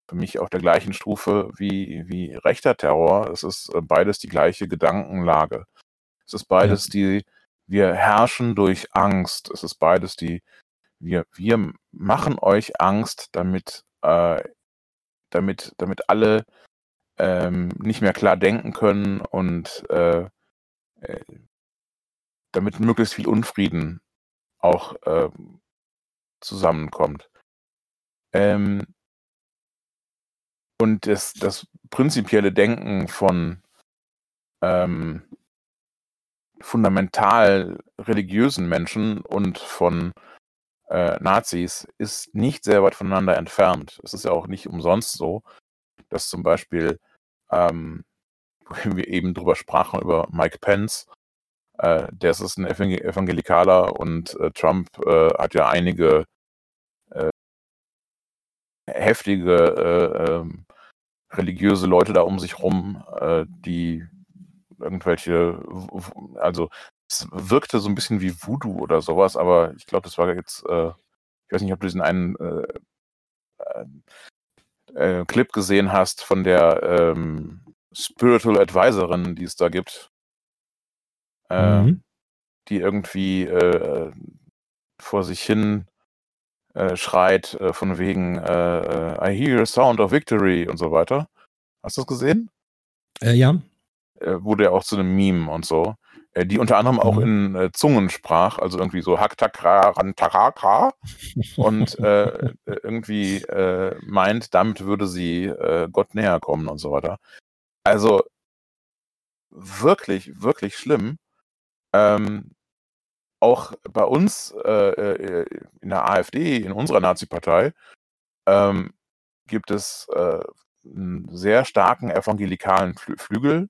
für mich auf der gleichen Stufe wie, wie rechter Terror. Es ist äh, beides die gleiche Gedankenlage. Es ist beides die, wir herrschen durch Angst. Es ist beides die, wir, wir machen euch Angst, damit, äh, damit, damit alle ähm, nicht mehr klar denken können und äh, äh, damit möglichst viel Unfrieden auch äh, zusammenkommt. Ähm, und das, das prinzipielle Denken von ähm, fundamental religiösen Menschen und von äh, Nazis ist nicht sehr weit voneinander entfernt. Es ist ja auch nicht umsonst so, dass zum Beispiel, ähm, wo wir eben drüber sprachen, über Mike Pence, äh, der ist ein Evangel Evangelikaler und äh, Trump äh, hat ja einige äh, heftige äh, ähm, religiöse Leute da um sich rum, äh, die irgendwelche, also es wirkte so ein bisschen wie Voodoo oder sowas, aber ich glaube, das war jetzt, ich weiß nicht, ob du diesen einen Clip gesehen hast von der ähm, Spiritual Advisorin, die es da gibt, äh, Mhm. die irgendwie äh, vor sich hin äh, schreit, äh, von wegen äh, äh, I hear a sound of victory und so weiter. Hast du das gesehen? Äh, ja. Wurde ja auch zu einem Meme und so. Die unter anderem auch Mhm. in Zungen sprach, also irgendwie so Haktakra, Rantaraka und irgendwie meint, damit würde sie Gott näher kommen und so weiter. Also wirklich, wirklich schlimm. Ähm, auch bei uns äh, äh, in der AfD, in unserer Nazi-Partei, ähm, gibt es äh, einen sehr starken evangelikalen Flü Flügel.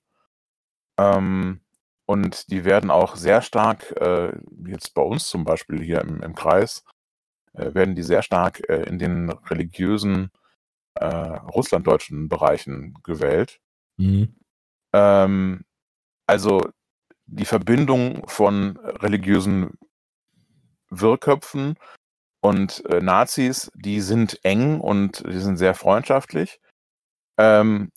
Ähm, und die werden auch sehr stark, äh, jetzt bei uns zum Beispiel hier im, im Kreis, äh, werden die sehr stark äh, in den religiösen russlanddeutschen Bereichen gewählt. Mhm. Ähm, also die Verbindung von religiösen Wirrköpfen und äh, Nazis, die sind eng und die sind sehr freundschaftlich. Ähm,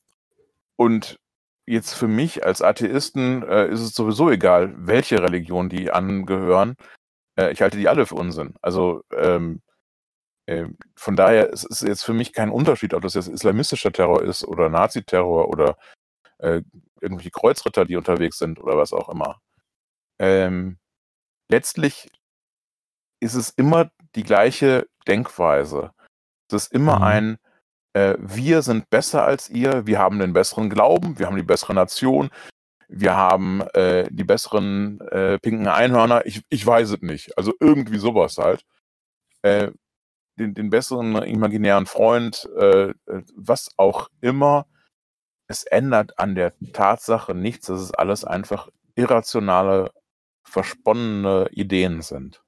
und jetzt für mich als Atheisten äh, ist es sowieso egal, welche Religion die angehören. Äh, ich halte die alle für Unsinn. Also ähm, äh, von daher es ist jetzt für mich kein Unterschied, ob das jetzt islamistischer Terror ist oder Naziterror oder äh, irgendwelche Kreuzritter, die unterwegs sind oder was auch immer. Ähm, letztlich ist es immer die gleiche Denkweise. Es ist immer Mhm. ein, äh, wir sind besser als ihr, wir haben den besseren Glauben, wir haben die bessere Nation, wir haben äh, die besseren äh, pinken Einhörner, ich, ich weiß es nicht. Also irgendwie sowas halt. Äh, den, den besseren imaginären Freund, äh, äh, was auch immer. Es ändert an der Tatsache nichts, dass es alles einfach irrationale, versponnene Ideen sind.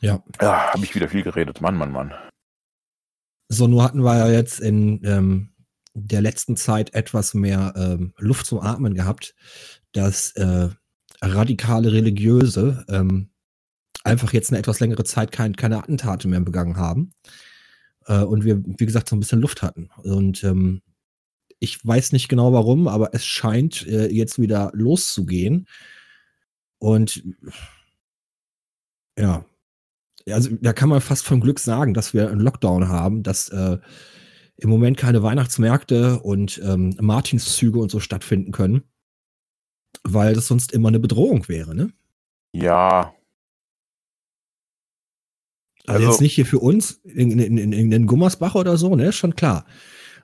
Ja. Ja, habe ich wieder viel geredet. Mann, Mann, Mann. So, nur hatten wir ja jetzt in ähm, der letzten Zeit etwas mehr ähm, Luft zum Atmen gehabt, dass äh, radikale Religiöse ähm, einfach jetzt eine etwas längere Zeit kein, keine Attentate mehr begangen haben. Äh, und wir, wie gesagt, so ein bisschen Luft hatten. Und ähm, ich weiß nicht genau warum, aber es scheint äh, jetzt wieder loszugehen. Und ja, also da kann man fast vom Glück sagen, dass wir einen Lockdown haben, dass äh, im Moment keine Weihnachtsmärkte und ähm, Martinszüge und so stattfinden können, weil das sonst immer eine Bedrohung wäre, ne? Ja, Also, Also- jetzt nicht hier für uns in, in, in, in, Gummersbach oder so, ne, schon klar.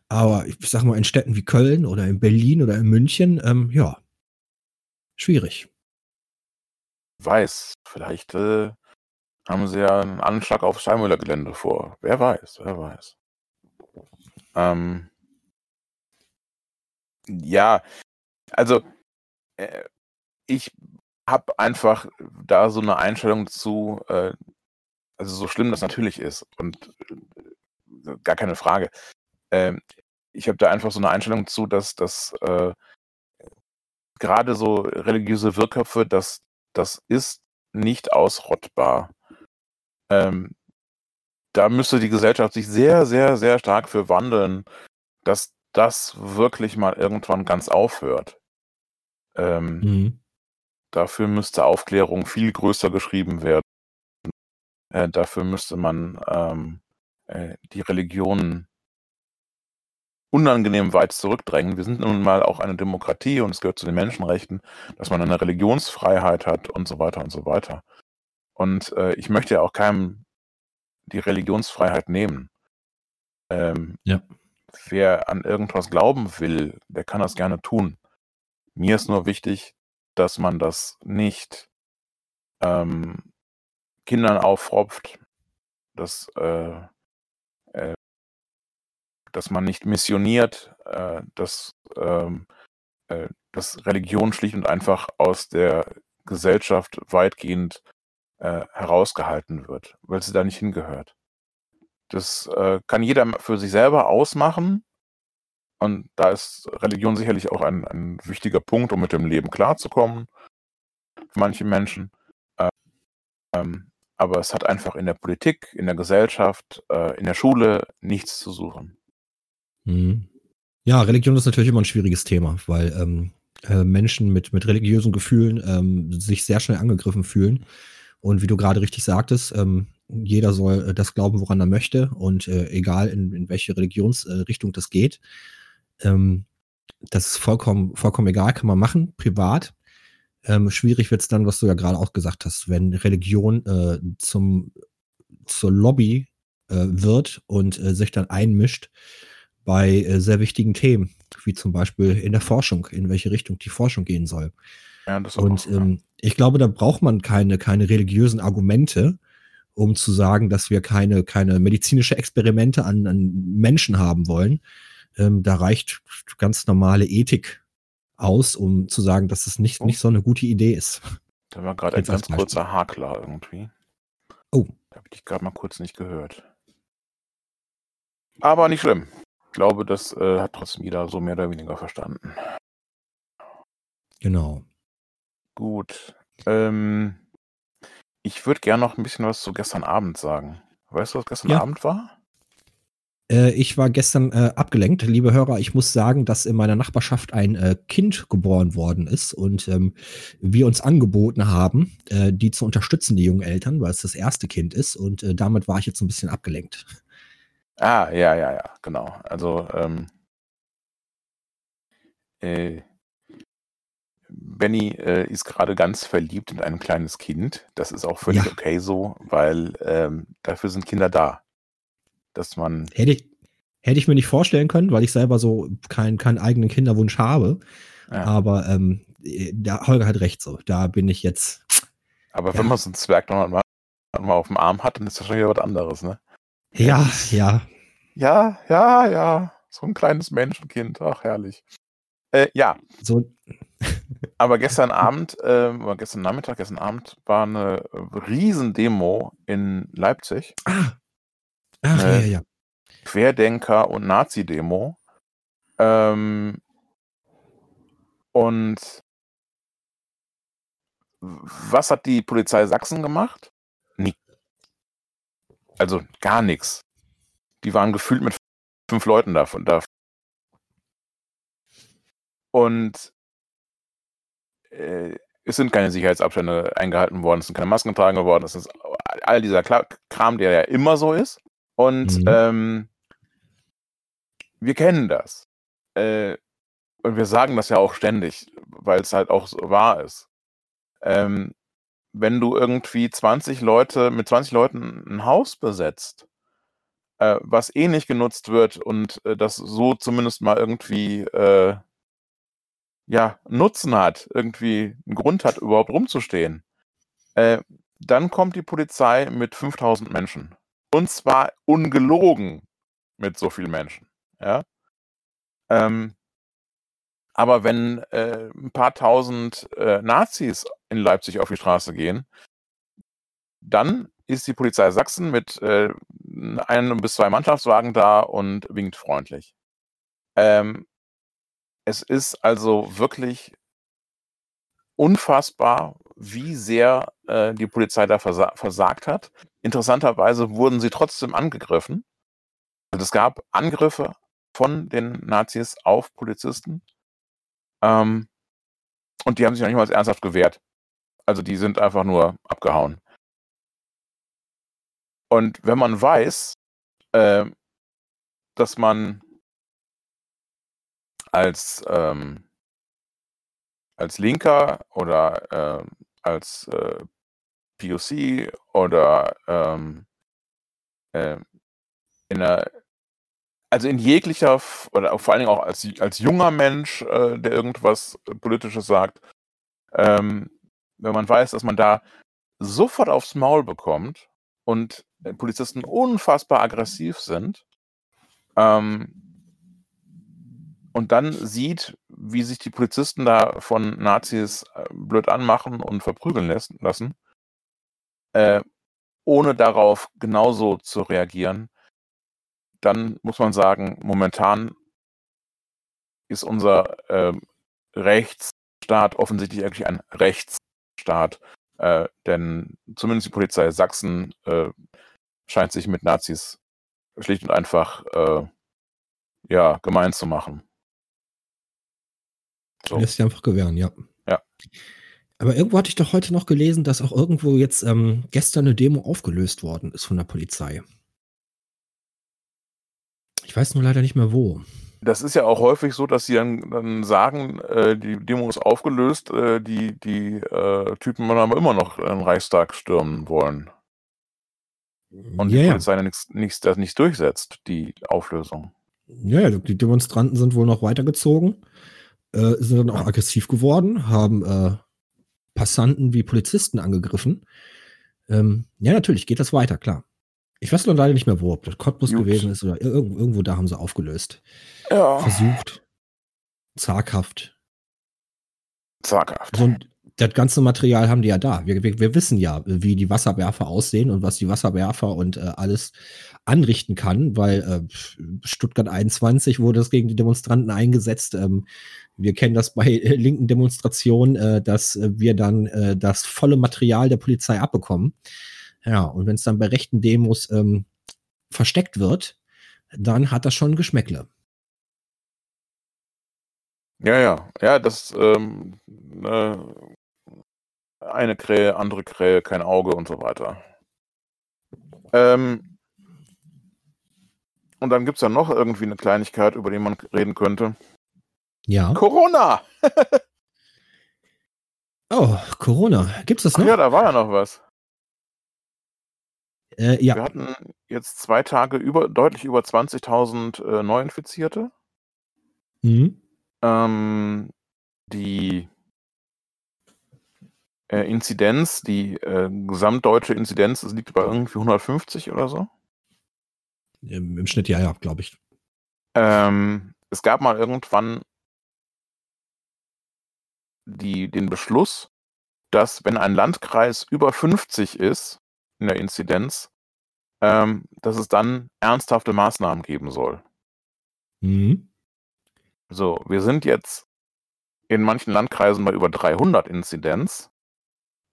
Aber ich sag mal, in Städten wie Köln oder in Berlin oder in München, ähm, ja, schwierig. weiß, vielleicht äh, haben sie ja einen Anschlag auf Steinmüller-Gelände vor. Wer weiß, wer weiß. Ähm, ja, also äh, ich habe einfach da so eine Einstellung zu, äh, also so schlimm das natürlich ist und äh, gar keine Frage. Ähm, ich habe da einfach so eine Einstellung zu, dass das äh, gerade so religiöse Wirrköpfe, dass das ist nicht ausrottbar. Ähm, da müsste die Gesellschaft sich sehr, sehr, sehr stark für wandeln, dass das wirklich mal irgendwann ganz aufhört. Ähm, Mhm. Dafür müsste Aufklärung viel größer geschrieben werden. Äh, dafür müsste man ähm, äh, die Religionen unangenehm weit zurückdrängen. Wir sind nun mal auch eine Demokratie und es gehört zu den Menschenrechten, dass man eine Religionsfreiheit hat und so weiter und so weiter. Und äh, ich möchte ja auch keinem die Religionsfreiheit nehmen. Ähm, Ja. Wer an irgendwas glauben will, der kann das gerne tun. Mir ist nur wichtig, dass man das nicht ähm, Kindern auffropft, dass, äh, äh, dass man nicht missioniert, äh, dass, ähm, äh, dass Religion schlicht und einfach aus der Gesellschaft weitgehend äh, herausgehalten wird, weil sie da nicht hingehört. Das äh, kann jeder für sich selber ausmachen. Und da ist Religion sicherlich auch ein, ein wichtiger Punkt, um mit dem Leben klarzukommen. Für manche Menschen. Äh, ähm, aber es hat einfach in der Politik, in der Gesellschaft, äh, in der Schule nichts zu suchen. Mhm. Ja, Religion ist natürlich immer ein schwieriges Thema, weil ähm, äh, Menschen mit, mit religiösen Gefühlen ähm, sich sehr schnell angegriffen fühlen. Und wie du gerade richtig sagtest, ähm, jeder soll äh, das glauben, woran er möchte und äh, egal in, in welche Religionsrichtung das geht. Ähm, das ist vollkommen, vollkommen egal, kann man machen, privat. Ähm, schwierig wird es dann, was du ja gerade auch gesagt hast, wenn Religion äh, zum, zur Lobby äh, wird und äh, sich dann einmischt bei äh, sehr wichtigen Themen, wie zum Beispiel in der Forschung, in welche Richtung die Forschung gehen soll. Ja, Und auch, ja. ähm, ich glaube, da braucht man keine, keine religiösen Argumente, um zu sagen, dass wir keine, keine medizinische Experimente an, an Menschen haben wollen. Ähm, da reicht ganz normale Ethik aus, um zu sagen, dass es nicht, Oh. nicht so eine gute Idee ist. Da war gerade ein ganz kurzer Hakler irgendwie. Oh. Da habe ich gerade mal kurz nicht gehört. Aber nicht schlimm. Ich glaube, das äh, hat trotzdem jeder so mehr oder weniger verstanden. Genau. Gut. Ähm, ich würde gerne noch ein bisschen was zu gestern Abend sagen. Weißt du, was gestern Ja. Abend war? Äh, ich war gestern äh, abgelenkt, liebe Hörer. Ich muss sagen, dass in meiner Nachbarschaft ein äh, Kind geboren worden ist und ähm, wir uns angeboten haben, äh, die zu unterstützen, die jungen Eltern, weil es das erste Kind ist. Und äh, damit war ich jetzt ein bisschen abgelenkt. Ah, ja, ja, ja, genau. Also, ähm, äh, Benny äh, ist gerade ganz verliebt in ein kleines Kind. Das ist auch völlig Ja. okay so, weil ähm, dafür sind Kinder da. Dass man, Hätte ich, hätte ich mir nicht vorstellen können, weil ich selber so keinen keinen eigenen Kinderwunsch habe. ja. Aber ähm, äh, da, Holger hat recht so. Da bin ich jetzt. aber ja. wenn man so einen Zwerg noch mal, mal auf dem Arm hat, dann ist das schon wieder was anderes, ne? Ja, ja. Ja, ja, ja. So ein kleines Menschenkind. Ach, herrlich. Äh, ja, So, aber gestern Abend, äh, gestern Nachmittag, gestern Abend war eine Riesendemo in Leipzig. ah. Ach, ja, ja. Querdenker- und Nazi-Demo. Ähm, und was hat die Polizei Sachsen gemacht? Nie. Also gar nichts. Die waren gefühlt mit fünf Leuten davon da. Und äh, es sind keine Sicherheitsabstände eingehalten worden, es sind keine Masken getragen worden, es ist all dieser Kram, der ja immer so ist. Und Mhm. ähm, wir kennen das. Äh, und wir sagen das ja auch ständig, weil es halt auch so wahr ist. Ähm, wenn du irgendwie 20 Leute mit 20 Leuten ein Haus besetzt, äh, was eh nicht genutzt wird und äh, das so zumindest mal irgendwie äh, ja, Nutzen hat, irgendwie einen Grund hat, überhaupt rumzustehen, äh, dann kommt die Polizei mit 5000 Menschen. Und zwar ungelogen mit so vielen Menschen. Ja? Ähm, aber wenn äh, ein paar tausend äh, Nazis in Leipzig auf die Straße gehen, dann ist die Polizei Sachsen mit äh, einem bis zwei Mannschaftswagen da und winkt freundlich. Ähm, es ist also wirklich unfassbar, wie sehr äh, die Polizei da versa versagt hat. Interessanterweise wurden sie trotzdem angegriffen. Also es gab Angriffe von den Nazis auf Polizisten. Ähm, und die haben sich noch nicht mal ernsthaft gewehrt. Also die sind einfach nur abgehauen. Und wenn man weiß, äh, dass man als, ähm, als Linker oder äh, als äh, POC oder ähm, äh, in einer, also in jeglicher, oder vor allen Dingen auch als, als junger Mensch, äh, der irgendwas Politisches sagt, ähm, wenn man weiß, dass man da sofort aufs Maul bekommt und Polizisten unfassbar aggressiv sind, ähm, und dann sieht, wie sich die Polizisten da von Nazis äh, blöd anmachen und verprügeln lassen, äh, ohne darauf genauso zu reagieren, dann muss man sagen, momentan ist unser äh, Rechtsstaat offensichtlich eigentlich ein Rechtsstaat, äh, denn zumindest die Polizei Sachsen äh, scheint sich mit Nazis schlicht und einfach äh, ja, gemein zu machen. So. Lässt sich einfach gewähren, ja. Ja. Aber irgendwo hatte ich doch heute noch gelesen, dass auch irgendwo jetzt ähm, gestern eine Demo aufgelöst worden ist von der Polizei. Ich weiß nur leider nicht mehr wo. Das ist ja auch häufig so, dass sie dann, dann sagen, äh, die Demo ist aufgelöst, äh, die, die äh, Typen haben immer noch den Reichstag stürmen wollen. Und die ja, Polizei nichts, nichts, das nicht durchsetzt, die Auflösung. Ja, die Demonstranten sind wohl noch weitergezogen äh, sind dann auch aggressiv geworden, haben äh, Passanten wie Polizisten angegriffen. Ähm, ja, natürlich geht das weiter, klar. Ich weiß noch leider nicht mehr, wo, ob das Cottbus Gut. gewesen ist oder irgendwo, irgendwo da haben sie aufgelöst. Ja. Versucht. Zaghaft. Zaghaft. So, das ganze Material haben die ja da. Wir, wir, wir, wissen ja, wie die Wasserwerfer aussehen und was die Wasserwerfer und äh, alles anrichten kann, weil äh, Stuttgart 21 wurde es gegen die Demonstranten eingesetzt. Ähm, wir kennen das bei äh, linken Demonstrationen, äh, dass äh, wir dann äh, das volle Material der Polizei abbekommen. Ja, und wenn es dann bei rechten Demos ähm, versteckt wird, dann hat das schon Geschmäckle. Ja, ja, ja, das ähm, äh, eine Krähe, andere Krähe, kein Auge und so weiter. Ähm, und dann gibt es ja noch irgendwie eine Kleinigkeit, über die man reden könnte. Ja. Corona! oh, Corona. Gibt es das noch? Ach ja, da war ja noch was. Äh, ja. Wir hatten jetzt zwei Tage über, deutlich über 20.000 äh, Neuinfizierte. Mhm. Ähm, die äh, Inzidenz, die äh, gesamtdeutsche Inzidenz, das liegt bei irgendwie 150 oder so. Im, im Schnitt ja, ja, glaube ich. Ähm, es gab mal irgendwann die, den Beschluss, dass wenn ein Landkreis über 50 ist in der Inzidenz, ähm, dass es dann ernsthafte Maßnahmen geben soll. Mhm. So, wir sind jetzt in manchen Landkreisen bei über 300 Inzidenz.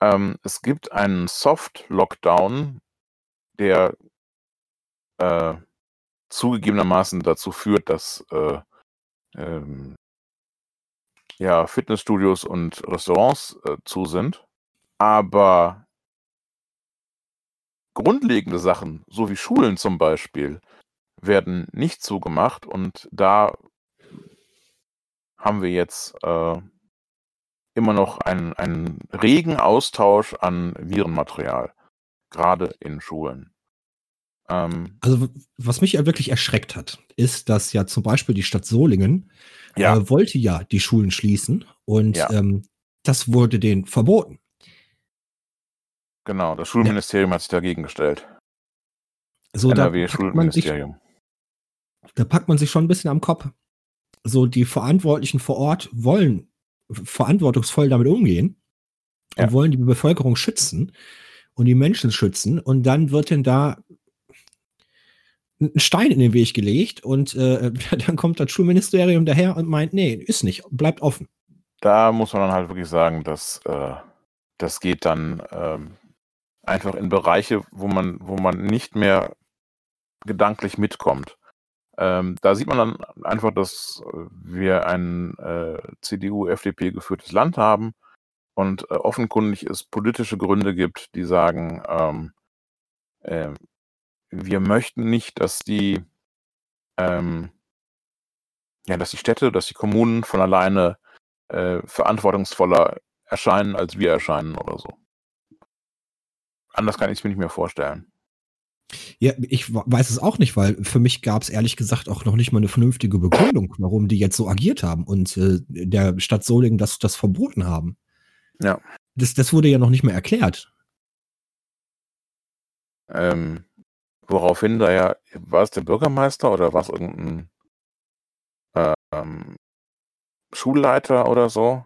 Ähm, es gibt einen Soft-Lockdown, der äh, zugegebenermaßen dazu führt, dass äh, ähm, ja, Fitnessstudios und Restaurants äh, zu sind. Aber grundlegende Sachen, so wie Schulen zum Beispiel, werden nicht zugemacht und da haben wir jetzt äh, immer noch einen, einen regen Austausch an Virenmaterial, gerade in Schulen. Ähm, also was mich ja wirklich erschreckt hat, ist, dass ja zum Beispiel die Stadt Solingen ja. Äh, wollte ja die Schulen schließen und ja. ähm, das wurde denen verboten. Genau, das Schulministerium ja. hat sich dagegen gestellt. So, NRW da Schulministerium. Sich, da packt man sich schon ein bisschen am Kopf. So, die Verantwortlichen vor Ort wollen verantwortungsvoll damit umgehen und wollen die Bevölkerung schützen und die Menschen schützen. Und dann wird denn da ein Stein in den Weg gelegt und äh, dann kommt das Schulministerium daher und meint, nee, ist nicht, bleibt offen. Da muss man dann halt wirklich sagen, dass äh, das geht dann ähm, einfach in Bereiche, wo man, wo man nicht mehr gedanklich mitkommt. Ähm, da sieht man dann einfach, dass wir ein äh, CDU-FDP geführtes Land haben und äh, offenkundig es politische Gründe gibt, die sagen, ähm, äh, wir möchten nicht, dass die, ähm, ja, dass die Städte, dass die Kommunen von alleine äh, verantwortungsvoller erscheinen, als wir erscheinen oder so. Anders kann ich es mir nicht mehr vorstellen. Ja, ich weiß es auch nicht, weil für mich gab es ehrlich gesagt auch noch nicht mal eine vernünftige Begründung, warum die jetzt so agiert haben und äh, der Stadt Solingen das, das verboten haben. Ja. Das, das wurde ja noch nicht mehr erklärt. Ähm, Woraufhin da ja, war es der Bürgermeister oder war es irgendein ähm, Schulleiter oder so,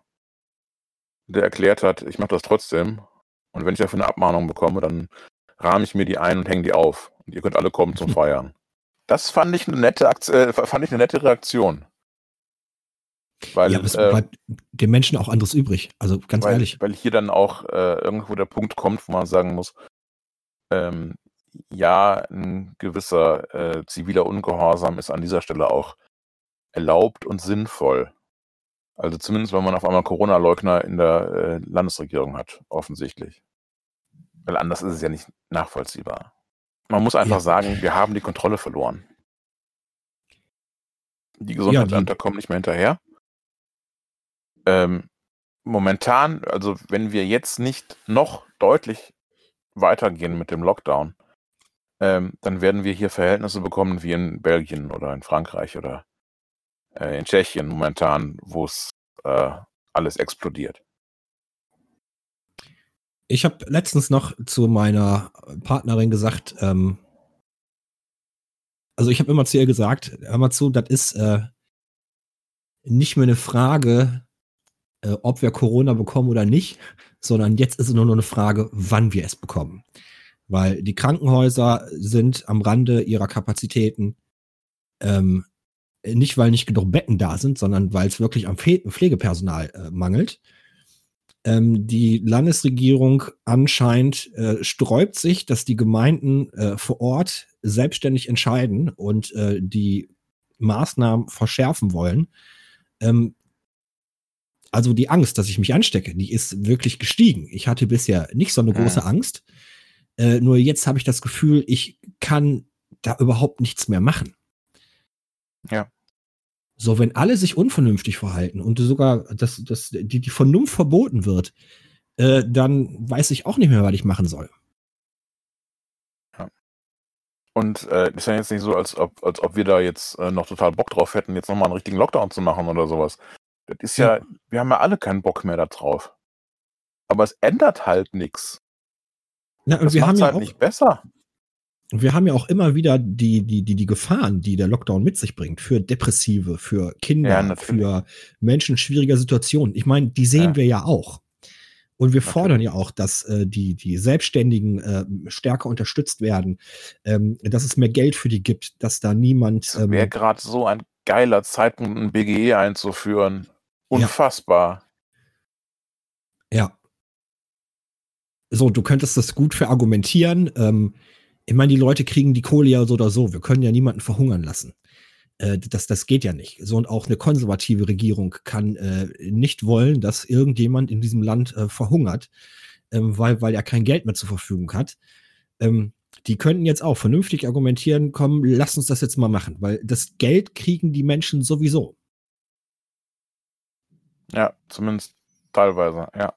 der erklärt hat, ich mache das trotzdem und wenn ich dafür eine Abmahnung bekomme, dann rahme ich mir die ein und hänge die auf und ihr könnt alle kommen zum Feiern. Das fand ich eine nette, äh, fand ich eine nette Reaktion. Weil, ja, aber es äh, bleibt den Menschen auch anderes übrig. Also ganz weil, ehrlich. Weil hier dann auch äh, irgendwo der Punkt kommt, wo man sagen muss, ähm, ja, ein gewisser äh, ziviler Ungehorsam ist an dieser Stelle auch erlaubt und sinnvoll. Also zumindest, wenn man auf einmal Corona-Leugner in der äh, Landesregierung hat, offensichtlich. Weil anders ist es ja nicht nachvollziehbar. Man muss einfach ja. sagen, wir haben die Kontrolle verloren. Die Gesundheitsämter ja, kommen nicht mehr hinterher. Ähm, momentan, also wenn wir jetzt nicht noch deutlich weitergehen mit dem Lockdown, ähm, dann werden wir hier Verhältnisse bekommen wie in Belgien oder in Frankreich oder äh, in Tschechien momentan, wo es äh, alles explodiert. Ich habe letztens noch zu meiner Partnerin gesagt, ähm, also ich habe immer zu ihr gesagt, hör mal zu, das ist äh, nicht mehr eine Frage, äh, ob wir Corona bekommen oder nicht, sondern jetzt ist es nur noch eine Frage, wann wir es bekommen weil die Krankenhäuser sind am Rande ihrer Kapazitäten. Ähm, nicht, weil nicht genug Betten da sind, sondern weil es wirklich am Pflegepersonal äh, mangelt. Ähm, die Landesregierung anscheinend äh, sträubt sich, dass die Gemeinden äh, vor Ort selbstständig entscheiden und äh, die Maßnahmen verschärfen wollen. Ähm, also die Angst, dass ich mich anstecke, die ist wirklich gestiegen. Ich hatte bisher nicht so eine große hm. Angst. Äh, nur jetzt habe ich das Gefühl, ich kann da überhaupt nichts mehr machen. Ja. So, wenn alle sich unvernünftig verhalten und sogar dass, dass die, die Vernunft verboten wird, äh, dann weiß ich auch nicht mehr, was ich machen soll. Und äh, ist ja jetzt nicht so, als ob, als ob wir da jetzt äh, noch total Bock drauf hätten, jetzt nochmal einen richtigen Lockdown zu machen oder sowas. Das ist ja, ja, wir haben ja alle keinen Bock mehr da drauf. Aber es ändert halt nichts. Na, und das wir haben ja halt auch, nicht besser. Wir haben ja auch immer wieder die, die, die, die Gefahren, die der Lockdown mit sich bringt, für Depressive, für Kinder, ja, für Menschen in schwieriger Situation. Ich meine, die sehen ja. wir ja auch. Und wir fordern ja auch, dass äh, die, die Selbstständigen äh, stärker unterstützt werden, ähm, dass es mehr Geld für die gibt, dass da niemand. Ähm, wäre gerade so ein geiler Zeitpunkt, ein BGE einzuführen. Unfassbar. Ja. ja so, du könntest das gut verargumentieren. Ähm, ich meine, die Leute kriegen die Kohle ja so oder so. Wir können ja niemanden verhungern lassen. Äh, das, das geht ja nicht. So und auch eine konservative Regierung kann äh, nicht wollen, dass irgendjemand in diesem Land äh, verhungert, ähm, weil, weil er kein Geld mehr zur Verfügung hat. Ähm, die könnten jetzt auch vernünftig argumentieren, komm, lass uns das jetzt mal machen, weil das Geld kriegen die Menschen sowieso. Ja, zumindest Teilweise, ja.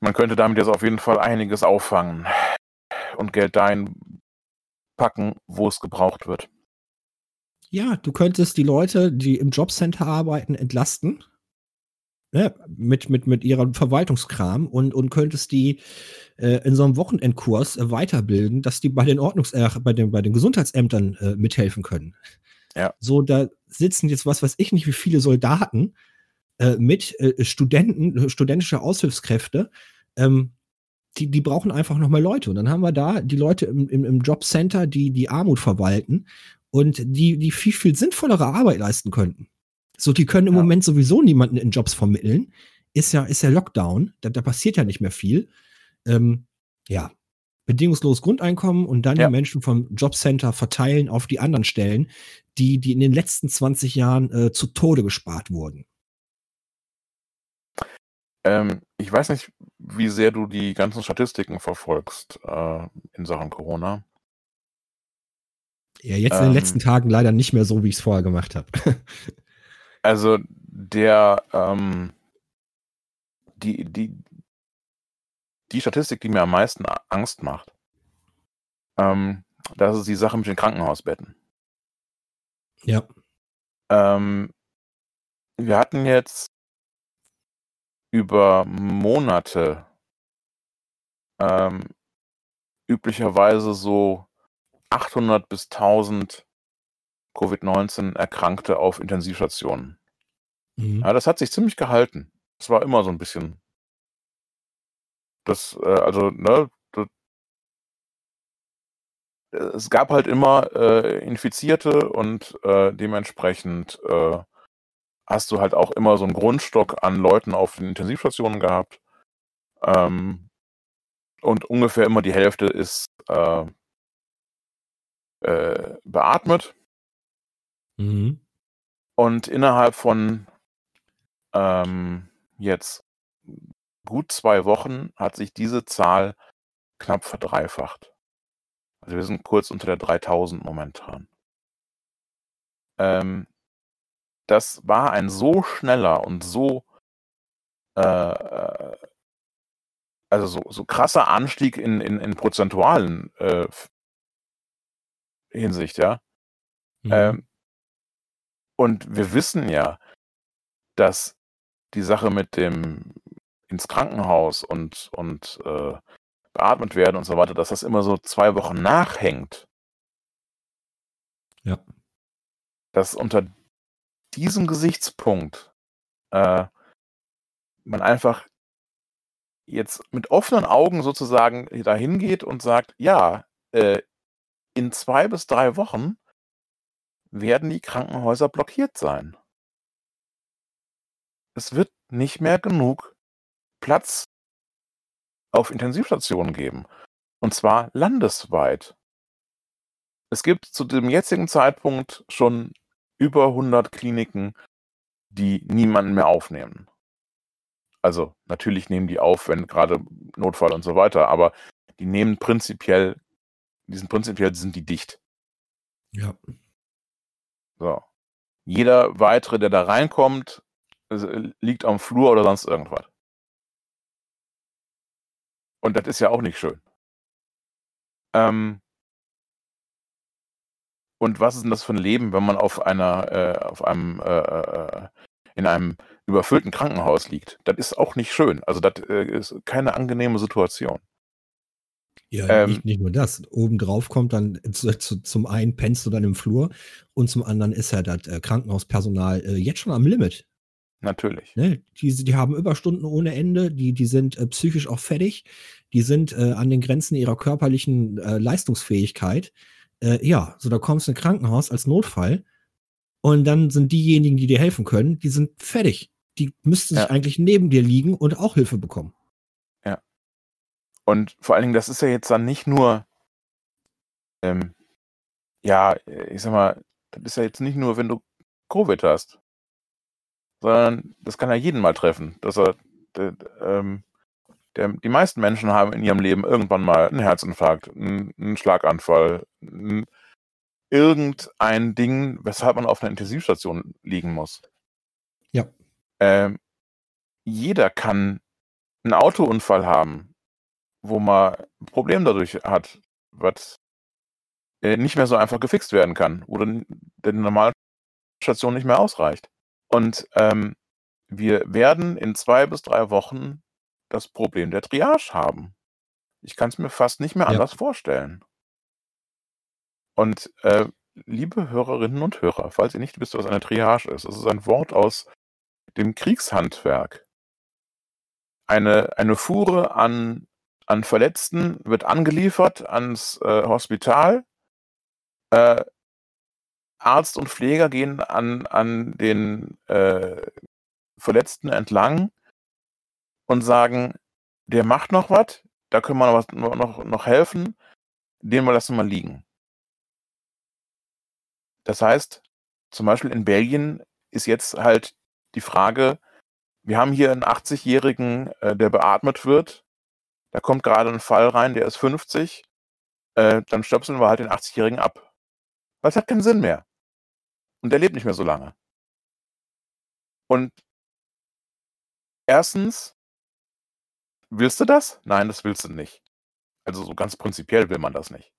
Man könnte damit jetzt auf jeden Fall einiges auffangen und Geld dahin packen, wo es gebraucht wird. Ja, du könntest die Leute, die im Jobcenter arbeiten, entlasten. Ne, mit, mit, mit ihrem Verwaltungskram und, und könntest die äh, in so einem Wochenendkurs äh, weiterbilden, dass die bei den Ordnungs-, äh, bei den, bei den Gesundheitsämtern äh, mithelfen können. Ja. So, da sitzen jetzt was weiß ich nicht, wie viele Soldaten äh, mit äh, Studenten, studentische Aushilfskräfte, ähm, die, die brauchen einfach nochmal Leute. Und dann haben wir da die Leute im, im, im Jobcenter, die die Armut verwalten und die, die viel, viel sinnvollere Arbeit leisten könnten. So, die können im Ja. Moment sowieso niemanden in Jobs vermitteln. Ist ja, ist ja Lockdown, da, da passiert ja nicht mehr viel. Ähm, ja, bedingungsloses Grundeinkommen und dann Ja. die Menschen vom Jobcenter verteilen auf die anderen Stellen, die, die in den letzten 20 Jahren äh, zu Tode gespart wurden. Ähm, ich weiß nicht, wie sehr du die ganzen Statistiken verfolgst äh, in Sachen Corona. Ja, jetzt in den Ähm. letzten Tagen leider nicht mehr so, wie ich es vorher gemacht habe. Also der ähm, die, die, die Statistik, die mir am meisten Angst macht, ähm, das ist die Sache mit den Krankenhausbetten. ja. Ähm, wir hatten jetzt über Monate ähm, üblicherweise so 800 bis 1000 Covid-19 Erkrankte auf Intensivstationen. Mhm. Ja, das hat sich ziemlich gehalten. Es war immer so ein bisschen. Das, äh, also, ne, das, es gab halt immer äh, Infizierte und äh, dementsprechend äh, hast du halt auch immer so einen Grundstock an Leuten auf den Intensivstationen gehabt. Ähm, und ungefähr immer die Hälfte ist äh, äh, beatmet. Mhm. Und innerhalb von ähm, jetzt gut zwei Wochen hat sich diese Zahl knapp verdreifacht. Also wir sind kurz unter der 3000 momentan. Ähm, das war ein so schneller und so äh, äh, also so, so krasser Anstieg in, in, in prozentualen äh, Hinsicht, ja. Mhm. Ähm, und wir wissen ja, dass die Sache mit dem ins Krankenhaus und, und äh, beatmet werden und so weiter, dass das immer so zwei Wochen nachhängt. Ja. Dass unter diesem Gesichtspunkt äh, man einfach jetzt mit offenen Augen sozusagen dahin geht und sagt, ja, äh, in zwei bis drei Wochen werden die Krankenhäuser blockiert sein. Es wird nicht mehr genug Platz auf Intensivstationen geben. Und zwar landesweit. Es gibt zu dem jetzigen Zeitpunkt schon über 100 Kliniken, die niemanden mehr aufnehmen. Also natürlich nehmen die auf, wenn gerade Notfall und so weiter, aber die nehmen prinzipiell, die sind prinzipiell sind die dicht. ja. So. Jeder weitere, der da reinkommt, liegt am Flur oder sonst irgendwas. Und das ist ja auch nicht schön. Ähm, und was ist denn das für ein Leben, wenn man auf einer, äh, auf einem, äh, äh, in einem überfüllten Krankenhaus liegt? Das ist auch nicht schön. Also das äh, ist keine angenehme Situation. Ja, Ähm, nicht, nicht nur das. Obendrauf kommt dann zu, zu, zum einen pennst du dann im Flur und zum anderen ist ja das äh, Krankenhauspersonal äh, jetzt schon am Limit. Natürlich. Ne? Die, die haben Überstunden ohne Ende, die, die sind äh, psychisch auch fertig, die sind äh, an den Grenzen ihrer körperlichen äh, Leistungsfähigkeit. Äh, ja, so da kommst du in ein Krankenhaus als Notfall und dann sind diejenigen, die dir helfen können, die sind fertig. Die müssten sich Ja. eigentlich neben dir liegen und auch Hilfe bekommen. Und vor allen Dingen, das ist ja jetzt dann nicht nur, ähm, ja, ich sag mal, das ist ja jetzt nicht nur, wenn du Covid hast, sondern das kann ja jeden mal treffen. Dass er, ähm, der, die meisten Menschen haben in ihrem Leben irgendwann mal einen Herzinfarkt, einen, einen Schlaganfall, einen, irgendein Ding, weshalb man auf einer Intensivstation liegen muss. Ja. Ähm, jeder kann einen Autounfall haben, wo man ein Problem dadurch hat, was äh, nicht mehr so einfach gefixt werden kann oder der normalen Station nicht mehr ausreicht. Und ähm, wir werden in zwei bis drei Wochen das Problem der Triage haben. Ich kann es mir fast nicht mehr Ja. anders vorstellen. Und äh, liebe Hörerinnen und Hörer, falls ihr nicht wisst, was eine Triage ist, es ist ein Wort aus dem Kriegshandwerk. Eine, eine Fuhre an, an Verletzten wird angeliefert ans äh, Hospital. Äh, Arzt und Pfleger gehen an, an den äh, Verletzten entlang und sagen, der macht noch was, da können wir noch, noch, noch helfen, den wir lassen mal liegen. Das heißt, zum Beispiel in Belgien ist jetzt halt die Frage, wir haben hier einen 80-Jährigen, äh, der beatmet wird, da kommt gerade ein Fall rein, der ist 50, äh, dann stöpseln wir halt den 80-Jährigen ab. Weil es hat keinen Sinn mehr. Und der lebt nicht mehr so lange. Und erstens, willst du das? Nein, das willst du nicht. Also so ganz prinzipiell will man das nicht.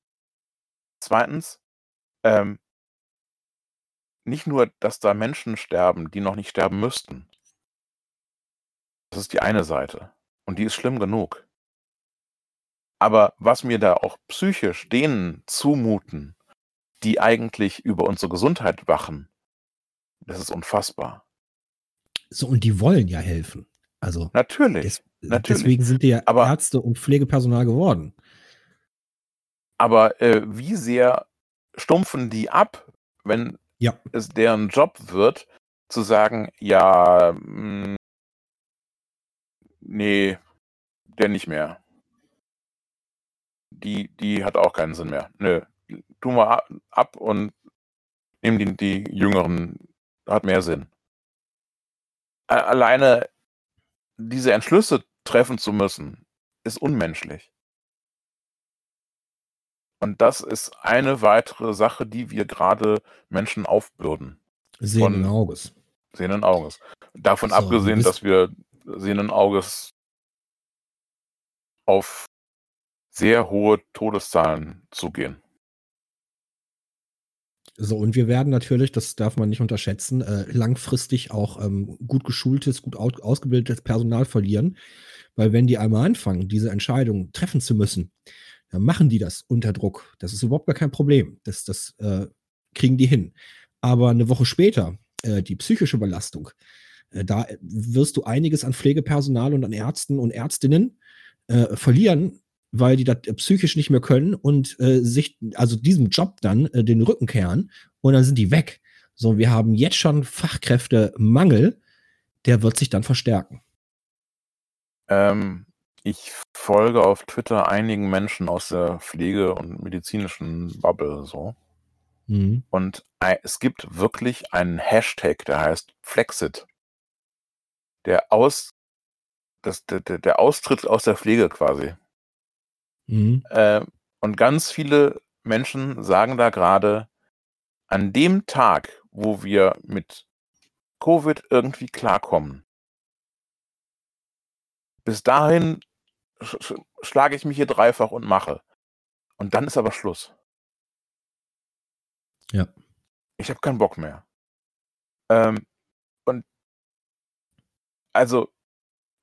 Zweitens, ähm, nicht nur, dass da Menschen sterben, die noch nicht sterben müssten. Das ist die eine Seite. Und die ist schlimm genug. Aber was mir da auch psychisch denen zumuten, die eigentlich über unsere Gesundheit wachen, das ist unfassbar. So, und die wollen ja helfen. Also Natürlich. des, natürlich. deswegen sind die ja Aber- Ärzte und Pflegepersonal geworden. Aber äh, wie sehr stumpfen die ab, wenn Ja. es deren Job wird, zu sagen, ja, mh, nee, der nicht mehr. Die, die hat auch keinen Sinn mehr. Nö, tun wir a- ab und nehmen die, die Jüngeren, hat mehr Sinn. Alleine diese Entschlüsse treffen zu müssen, ist unmenschlich. Und das ist eine weitere Sache, die wir gerade Menschen aufbürden. Sehenden Auges. Sehenden Auges. Davon So, abgesehen, dass wir sehenden Auges auf sehr hohe Todeszahlen zugehen. So, und wir werden natürlich, das darf man nicht unterschätzen, äh, langfristig auch ähm, gut geschultes, gut au ausgebildetes Personal verlieren. Weil wenn die einmal anfangen, diese Entscheidung treffen zu müssen, dann machen die das unter Druck. Das ist überhaupt gar kein Problem. Das, das äh, kriegen die hin. Aber eine Woche später, äh, die psychische Belastung, äh, da wirst du einiges an Pflegepersonal und an Ärzten und Ärztinnen äh, verlieren, weil die das äh, psychisch nicht mehr können und äh, sich, also diesem Job dann den Rücken kehren und dann sind die weg. So, wir haben jetzt schon Fachkräftemangel, der wird sich dann verstärken. Ähm, ich folge auf Twitter einigen Menschen aus der Pflege- und medizinischen Bubble so. Mhm. Und es gibt wirklich einen Hashtag, der heißt Flexit. Der aus, das, der der Austritt aus der Pflege quasi. Mhm. Äh, und ganz viele Menschen sagen da gerade, an dem Tag, wo wir mit Covid irgendwie klarkommen, bis dahin sch sch schlage ich mich hier dreifach und mache. Und dann ist aber Schluss. Ja. Ich habe keinen Bock mehr. Ähm, und also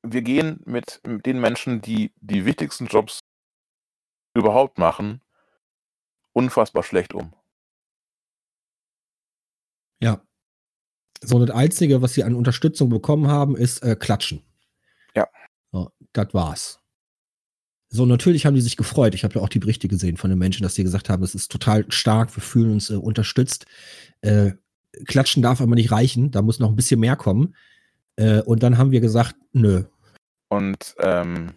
wir gehen mit, mit den Menschen, die die wichtigsten Jobs überhaupt machen, unfassbar schlecht um. Ja. So, das Einzige, was sie an Unterstützung bekommen haben, ist äh, Klatschen. Ja. Das war's. So, natürlich haben die sich gefreut. Ich habe ja auch die Berichte gesehen von den Menschen, dass die gesagt haben, es ist total stark, wir fühlen uns äh, unterstützt. Äh, Klatschen darf aber nicht reichen, da muss noch ein bisschen mehr kommen. Äh, und dann haben wir gesagt, nö. Und, ähm,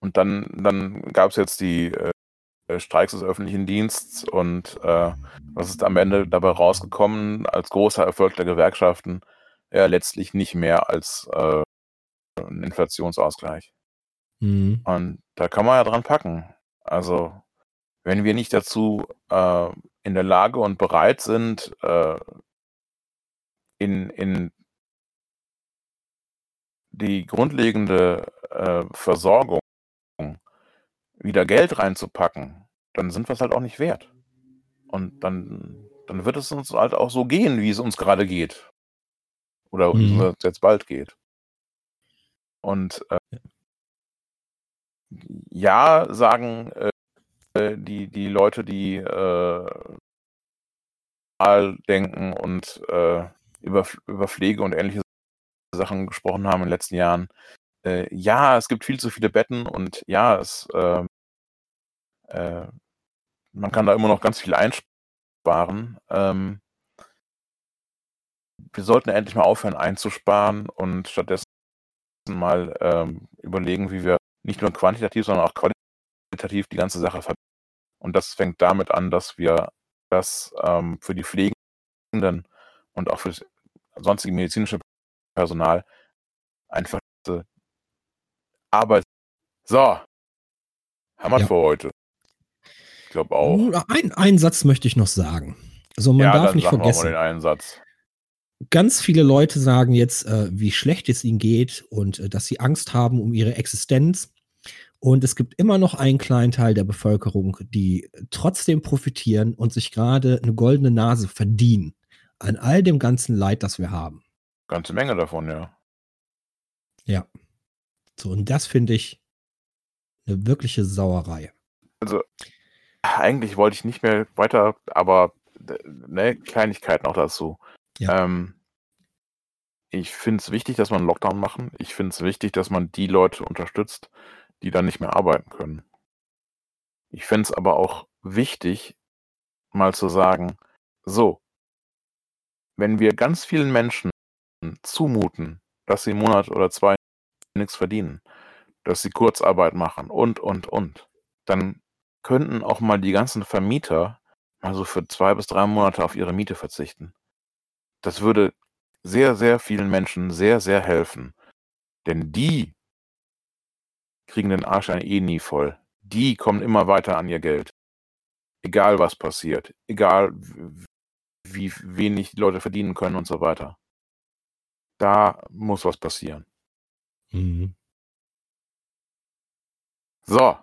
und dann, dann gab es jetzt die äh, Streiks des öffentlichen Dienstes und äh, was ist am Ende dabei rausgekommen als großer Erfolg der Gewerkschaften? Ja, letztlich nicht mehr als äh, ein Inflationsausgleich. Mhm. Und da kann man ja dran packen. Also, wenn wir nicht dazu äh, in der Lage und bereit sind, äh, in, in die grundlegende äh, Versorgung wieder Geld reinzupacken, dann sind wir es halt auch nicht wert. Und dann, dann wird es uns halt auch so gehen, wie es uns gerade geht. Oder wie Mhm. es jetzt bald geht. Und äh, ja, sagen äh, die, die Leute, die äh, denken und äh, über, über Pflege und ähnliche Sachen gesprochen haben in den letzten Jahren. Äh, ja, es gibt viel zu viele Betten und ja, es, äh, äh, man kann da immer noch ganz viel einsparen. Ähm, wir sollten endlich mal aufhören einzusparen und stattdessen mal ähm, überlegen, wie wir nicht nur quantitativ, sondern auch qualitativ die ganze Sache verbessern. Und das fängt damit an, dass wir das ähm, für die Pflegenden und auch für das sonstige medizinische Personal einfach äh, Arbeit. So, haben wir Ja. für heute. Ich glaube auch. Ein, einen Satz möchte ich noch sagen. Also man ja, darf dann nicht sagen wir auch mal vergessen, den einen Satz. Ganz viele Leute sagen jetzt, äh, wie schlecht es ihnen geht und äh, dass sie Angst haben um ihre Existenz. Und es gibt immer noch einen kleinen Teil der Bevölkerung, die trotzdem profitieren und sich gerade eine goldene Nase verdienen an all dem ganzen Leid, das wir haben. Ganze Menge davon, ja. Ja. So, und das finde ich eine wirkliche Sauerei. Also, eigentlich wollte ich nicht mehr weiter, aber äh, ne, Kleinigkeit noch dazu. Ja. Ähm, ich finde es wichtig, dass man einen Lockdown machen. Ich finde es wichtig, dass man die Leute unterstützt, die dann nicht mehr arbeiten können. Ich finde es aber auch wichtig, mal zu sagen, so, wenn wir ganz vielen Menschen zumuten, dass sie einen Monat oder zwei nichts verdienen, dass sie Kurzarbeit machen und, und, und, dann könnten auch mal die ganzen Vermieter mal so für zwei bis drei Monate auf ihre Miete verzichten. Das würde sehr, sehr vielen Menschen sehr, sehr helfen. Denn die kriegen den Arsch eh nie voll. Die kommen immer weiter an ihr Geld. Egal was passiert. Egal wie wenig die Leute verdienen können und so weiter. Da muss was passieren. Mhm. So,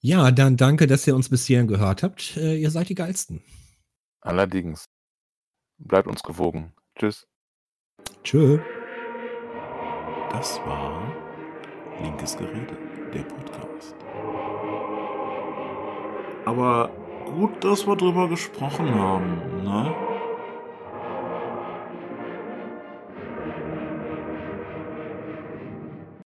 Ja, dann danke, dass ihr uns bis hierhin gehört habt. Äh, ihr seid die Geilsten. allerdings. Bleibt uns gewogen. Tschüss. Tschö. Das war Linkes Gerede, der Podcast. Aber gut, dass wir drüber gesprochen haben, ne?